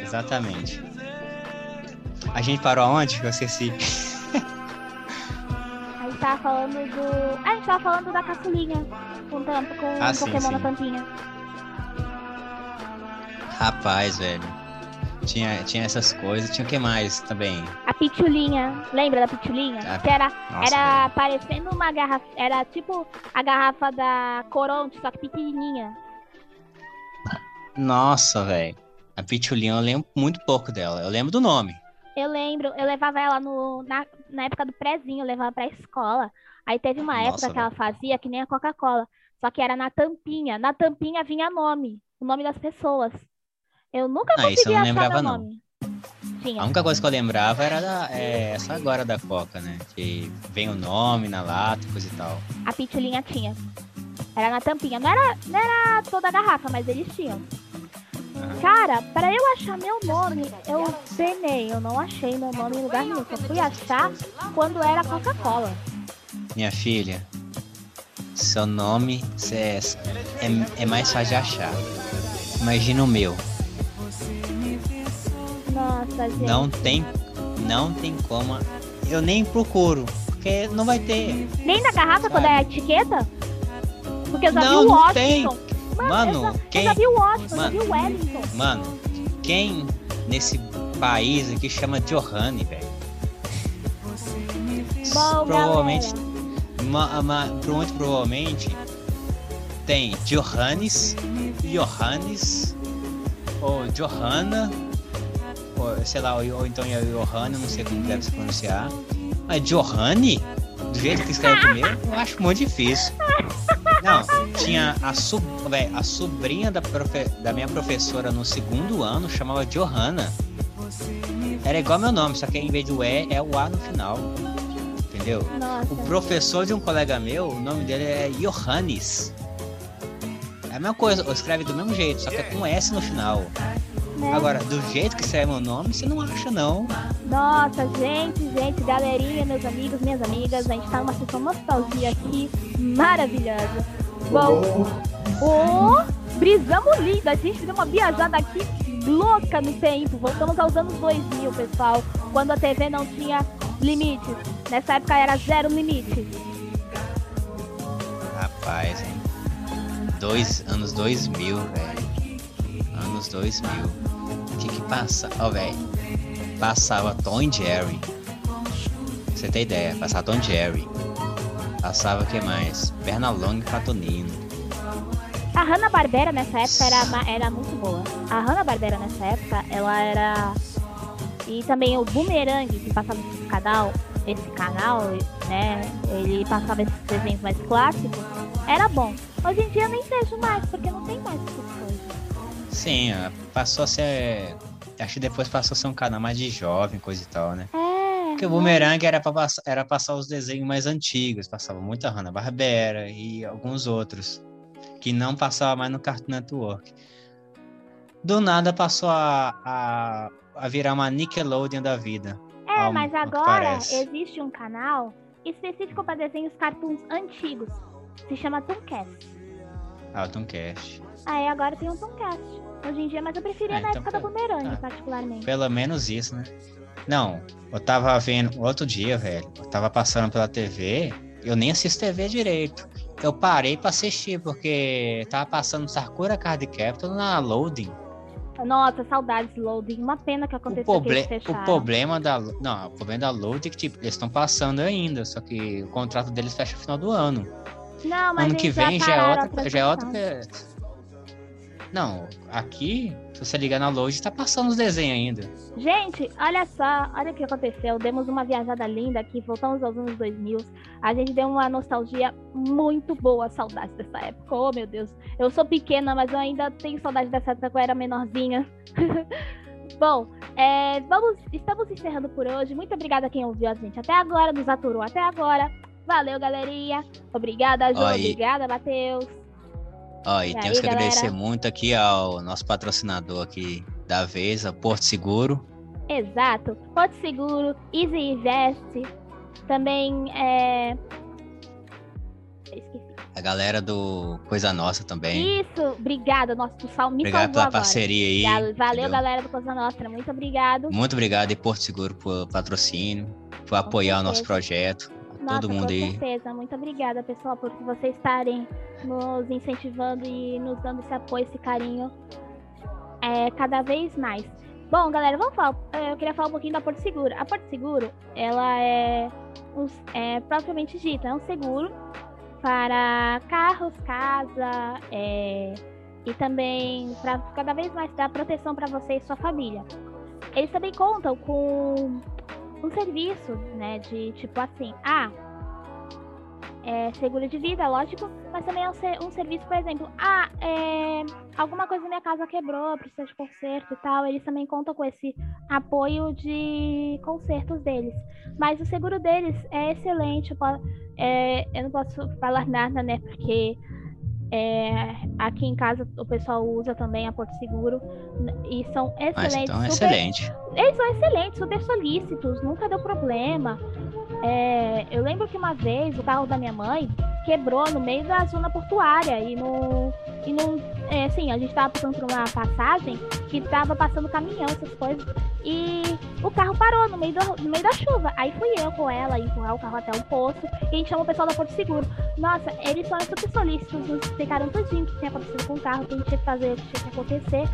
Exatamente. A gente parou aonde? Eu esqueci. A gente tava falando do. Ah, a gente tava falando da caçulinha. Com, tampa, com Ah, sim, Pokémon sim. na tampinha. Rapaz, velho. Tinha, tinha essas coisas. Tinha o que mais também? A pitulinha. Lembra da pitulinha? Ah, que era, Nossa, era velho. parecendo uma garrafa. Era tipo a garrafa da Coronte, só que pequenininha. Nossa, velho. A Pitulinha eu lembro muito pouco dela. Eu lembro do nome. Eu lembro, eu levava ela no, na, na época do prezinho, eu levava pra escola. Aí teve uma Nossa, época que ela fazia que nem a Coca-Cola. Só que era na tampinha. Na tampinha vinha nome. O nome das pessoas. Eu nunca Ah, eu consegui achar lembrava, meu não. nome. A Tinha. única coisa que eu lembrava era da, é, essa agora da Coca, né? Que vem o nome na lata, coisa e tal. A pitulinha tinha. Era na tampinha. Não era, não era toda a garrafa, mas eles tinham. Cara, para eu achar meu nome, eu penei. Eu não achei meu nome em lugar nenhum. Só fui achar quando era Coca-Cola. Minha filha, seu nome é, é, é mais fácil de achar. Imagina o meu. Não tem, não tem como. Eu nem procuro, porque não vai ter. Nem na garrafa quando é a etiqueta? Porque eu já Não, vi o Washington. tem. Mano, Mano, quem- eu já vi o Washington, Mano. eu já vi o Wellington. Mano, quem nesse país aqui chama Johanny, velho? Provavelmente, ma, ma, muito provavelmente tem Johannes, Johannes, ou Johanna, sei lá, ou, ou então é Johanna, não sei como deve se pronunciar. Mas Johanny, do jeito que escreve primeiro, eu acho muito difícil. Não, tinha a, sub, véi, a sobrinha da, profe, da minha professora no segundo ano chamava Johanna. Era igual meu nome, só que em vez do E é o A no final. Entendeu? Nossa. O professor de um colega meu, o nome dele é Johannes. É a mesma coisa, escreve do mesmo jeito, só que é com S no final. Né? Agora, do jeito que escreve meu nome, você não acha não. Nossa, gente, gente, galerinha, meus amigos, minhas amigas, a gente tá numa sessão nostalgia aqui maravilhosa. Bom, ô, brisamos lindo, a gente deu uma viajada aqui louca no tempo. Voltamos aos anos 2000, pessoal, quando a TV não tinha limites. Nessa época era zero limite. Rapaz, hein? Dois, anos 2000, velho. Anos 2000. Que que passa? Ó, velho. Passava Tom e Jerry. Pra Você tem ideia? Passava Tom e Jerry. Passava o que mais? Pernalonga e Patonino. A Hanna-Barbera nessa época era, era muito boa. A Hanna-Barbera nessa época, ela era... E também o Boomerang, que passava nesse canal, esse canal, né, ele passava esses desenhos mais clássicos, era bom. Hoje em dia eu nem vejo mais, porque não tem mais. Sim, passou a ser. Acho que depois passou a ser um canal mais de jovem, coisa e tal, né? É. Porque o Boomerang era pra passar, era passar os desenhos mais antigos, passava muita Hanna-Barbera e alguns outros, que não passava mais no Cartoon Network. Do nada passou a, a, a virar uma Nickelodeon da vida. É, ao- mas agora existe um canal específico para desenhos cartoons antigos. Se chama Tooncast. Ah, o Tomcast. Aí agora tem um Tooncast. Hoje em dia, mas eu preferia Ah, na então época da. Boomerang, Tá. particularmente. Pelo menos isso, né? Não, eu tava vendo outro dia, velho. Eu tava passando pela TV, eu nem assisto TV direito. Eu parei pra assistir, porque tava passando Sakura Card Captor na Loading. Nossa, saudades Loading. Uma pena que O, aconteceu que proble o problema da. Não, o problema da Loading é que, tipo, eles estão passando ainda, só que o contrato deles fecha no final do ano. Não, mas ano que vem já é outra. Já é outra. Não, aqui, se você ligar na Load, tá passando os desenhos ainda. Gente, olha só, olha o que aconteceu. Demos uma viajada linda aqui, voltamos aos anos 2000. A gente deu uma nostalgia muito boa, saudade dessa época. Oh, meu Deus. Eu sou pequena, mas eu ainda tenho saudade dessa época que eu era menorzinha. Bom, é, vamos, estamos encerrando por hoje. Muito obrigada a quem ouviu a gente até agora, nos aturou até agora. Valeu, galerinha. Obrigada, Ju. Obrigada, Matheus. Ó, e E temos aí, que agradecer galera? muito aqui ao nosso patrocinador aqui da vez, a Porto Seguro. Exato. Porto Seguro, Easy Invest. Também é. Esqueci. A galera do Coisa Nossa também. Isso, obrigada. Nossa, tu sal, me Obrigado pela agora. parceria aí. Valeu, entendeu? galera do Coisa Nostra. Muito obrigado. Muito obrigado e Porto Seguro por patrocínio, por apoiar o nosso projeto. Nossa, todo mundo com aí. certeza. Muito obrigada, pessoal, por vocês estarem nos incentivando e nos dando esse apoio, esse carinho é, cada vez mais. Bom, galera, vamos falar. eh, Eu queria falar um pouquinho da Porto Seguro. A Porto Seguro, ela é, um, é propriamente dita, é um seguro para carros, casa, é, e também para cada vez mais dar proteção para você e sua família. Eles também contam com um serviço, né, de tipo assim, ah, é seguro de vida, lógico, mas também é um, um serviço, por exemplo, ah, é, alguma coisa na minha casa quebrou, precisa de conserto e tal, eles também contam com esse apoio de consertos deles. Mas o seguro deles é excelente, eu, é, eu não posso falar nada, né, porque é, aqui em casa o pessoal usa também a Porto Seguro n- e são Mas excelentes. então é super- excelente. eles são excelentes, super solícitos, nunca deu problema. É, eu lembro que uma vez o carro da minha mãe quebrou no meio da zona portuária e no. E no é, assim, a gente tava passando por uma passagem que tava passando caminhão, essas coisas, e o carro parou no meio, do, no meio da chuva. Aí fui eu com ela empurrar o carro até um poço e a gente chamou o pessoal da Porto Seguro. Nossa, eles são super solícitos, nos explicaram tudinho o que tinha acontecido com o carro, o que a gente tinha que fazer, o que tinha que acontecer.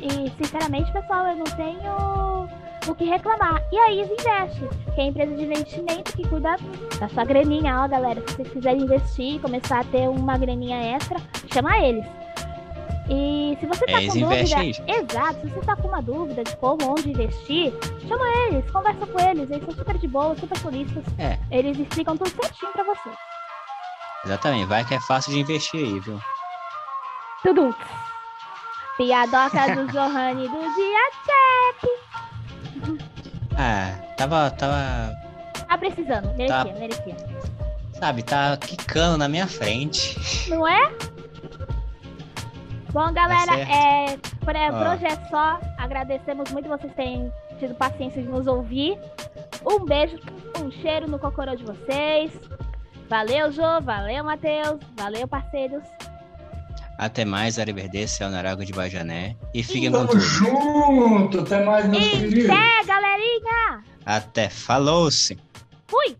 E, sinceramente, pessoal, eu não tenho o que reclamar. E a Easy Invest, que é a empresa de investimento que cuida da sua graninha, ó, galera. Se vocês quiserem investir e começar a ter uma graninha extra, chama eles. E se você tá É, com eles dúvida, investem aí. exato, se você tá com uma dúvida de como, onde investir, chama eles, conversa com eles, eles são super de boa, super solistas. É. Eles explicam tudo certinho pra você. Exatamente, vai que é fácil de investir aí, viu? Tudo. Piadoca do Johanny do dia check. Ah, tava, tava, Tá precisando, merecia, Tá. merecia. sabe, tá quicando na minha frente. Não é? Bom, galera, Tá é, por, é, por Ó. hoje é só. Agradecemos muito vocês terem tido paciência de nos ouvir. Um beijo, um cheiro no cocorô de vocês. Valeu, Jô. Valeu, Matheus. Valeu, parceiros. Até mais, Ariverdece, Narago de Bajané. E fiquem com Tamo tudo. junto, até mais, E queridos. até, galerinha! Até falou-se! Fui!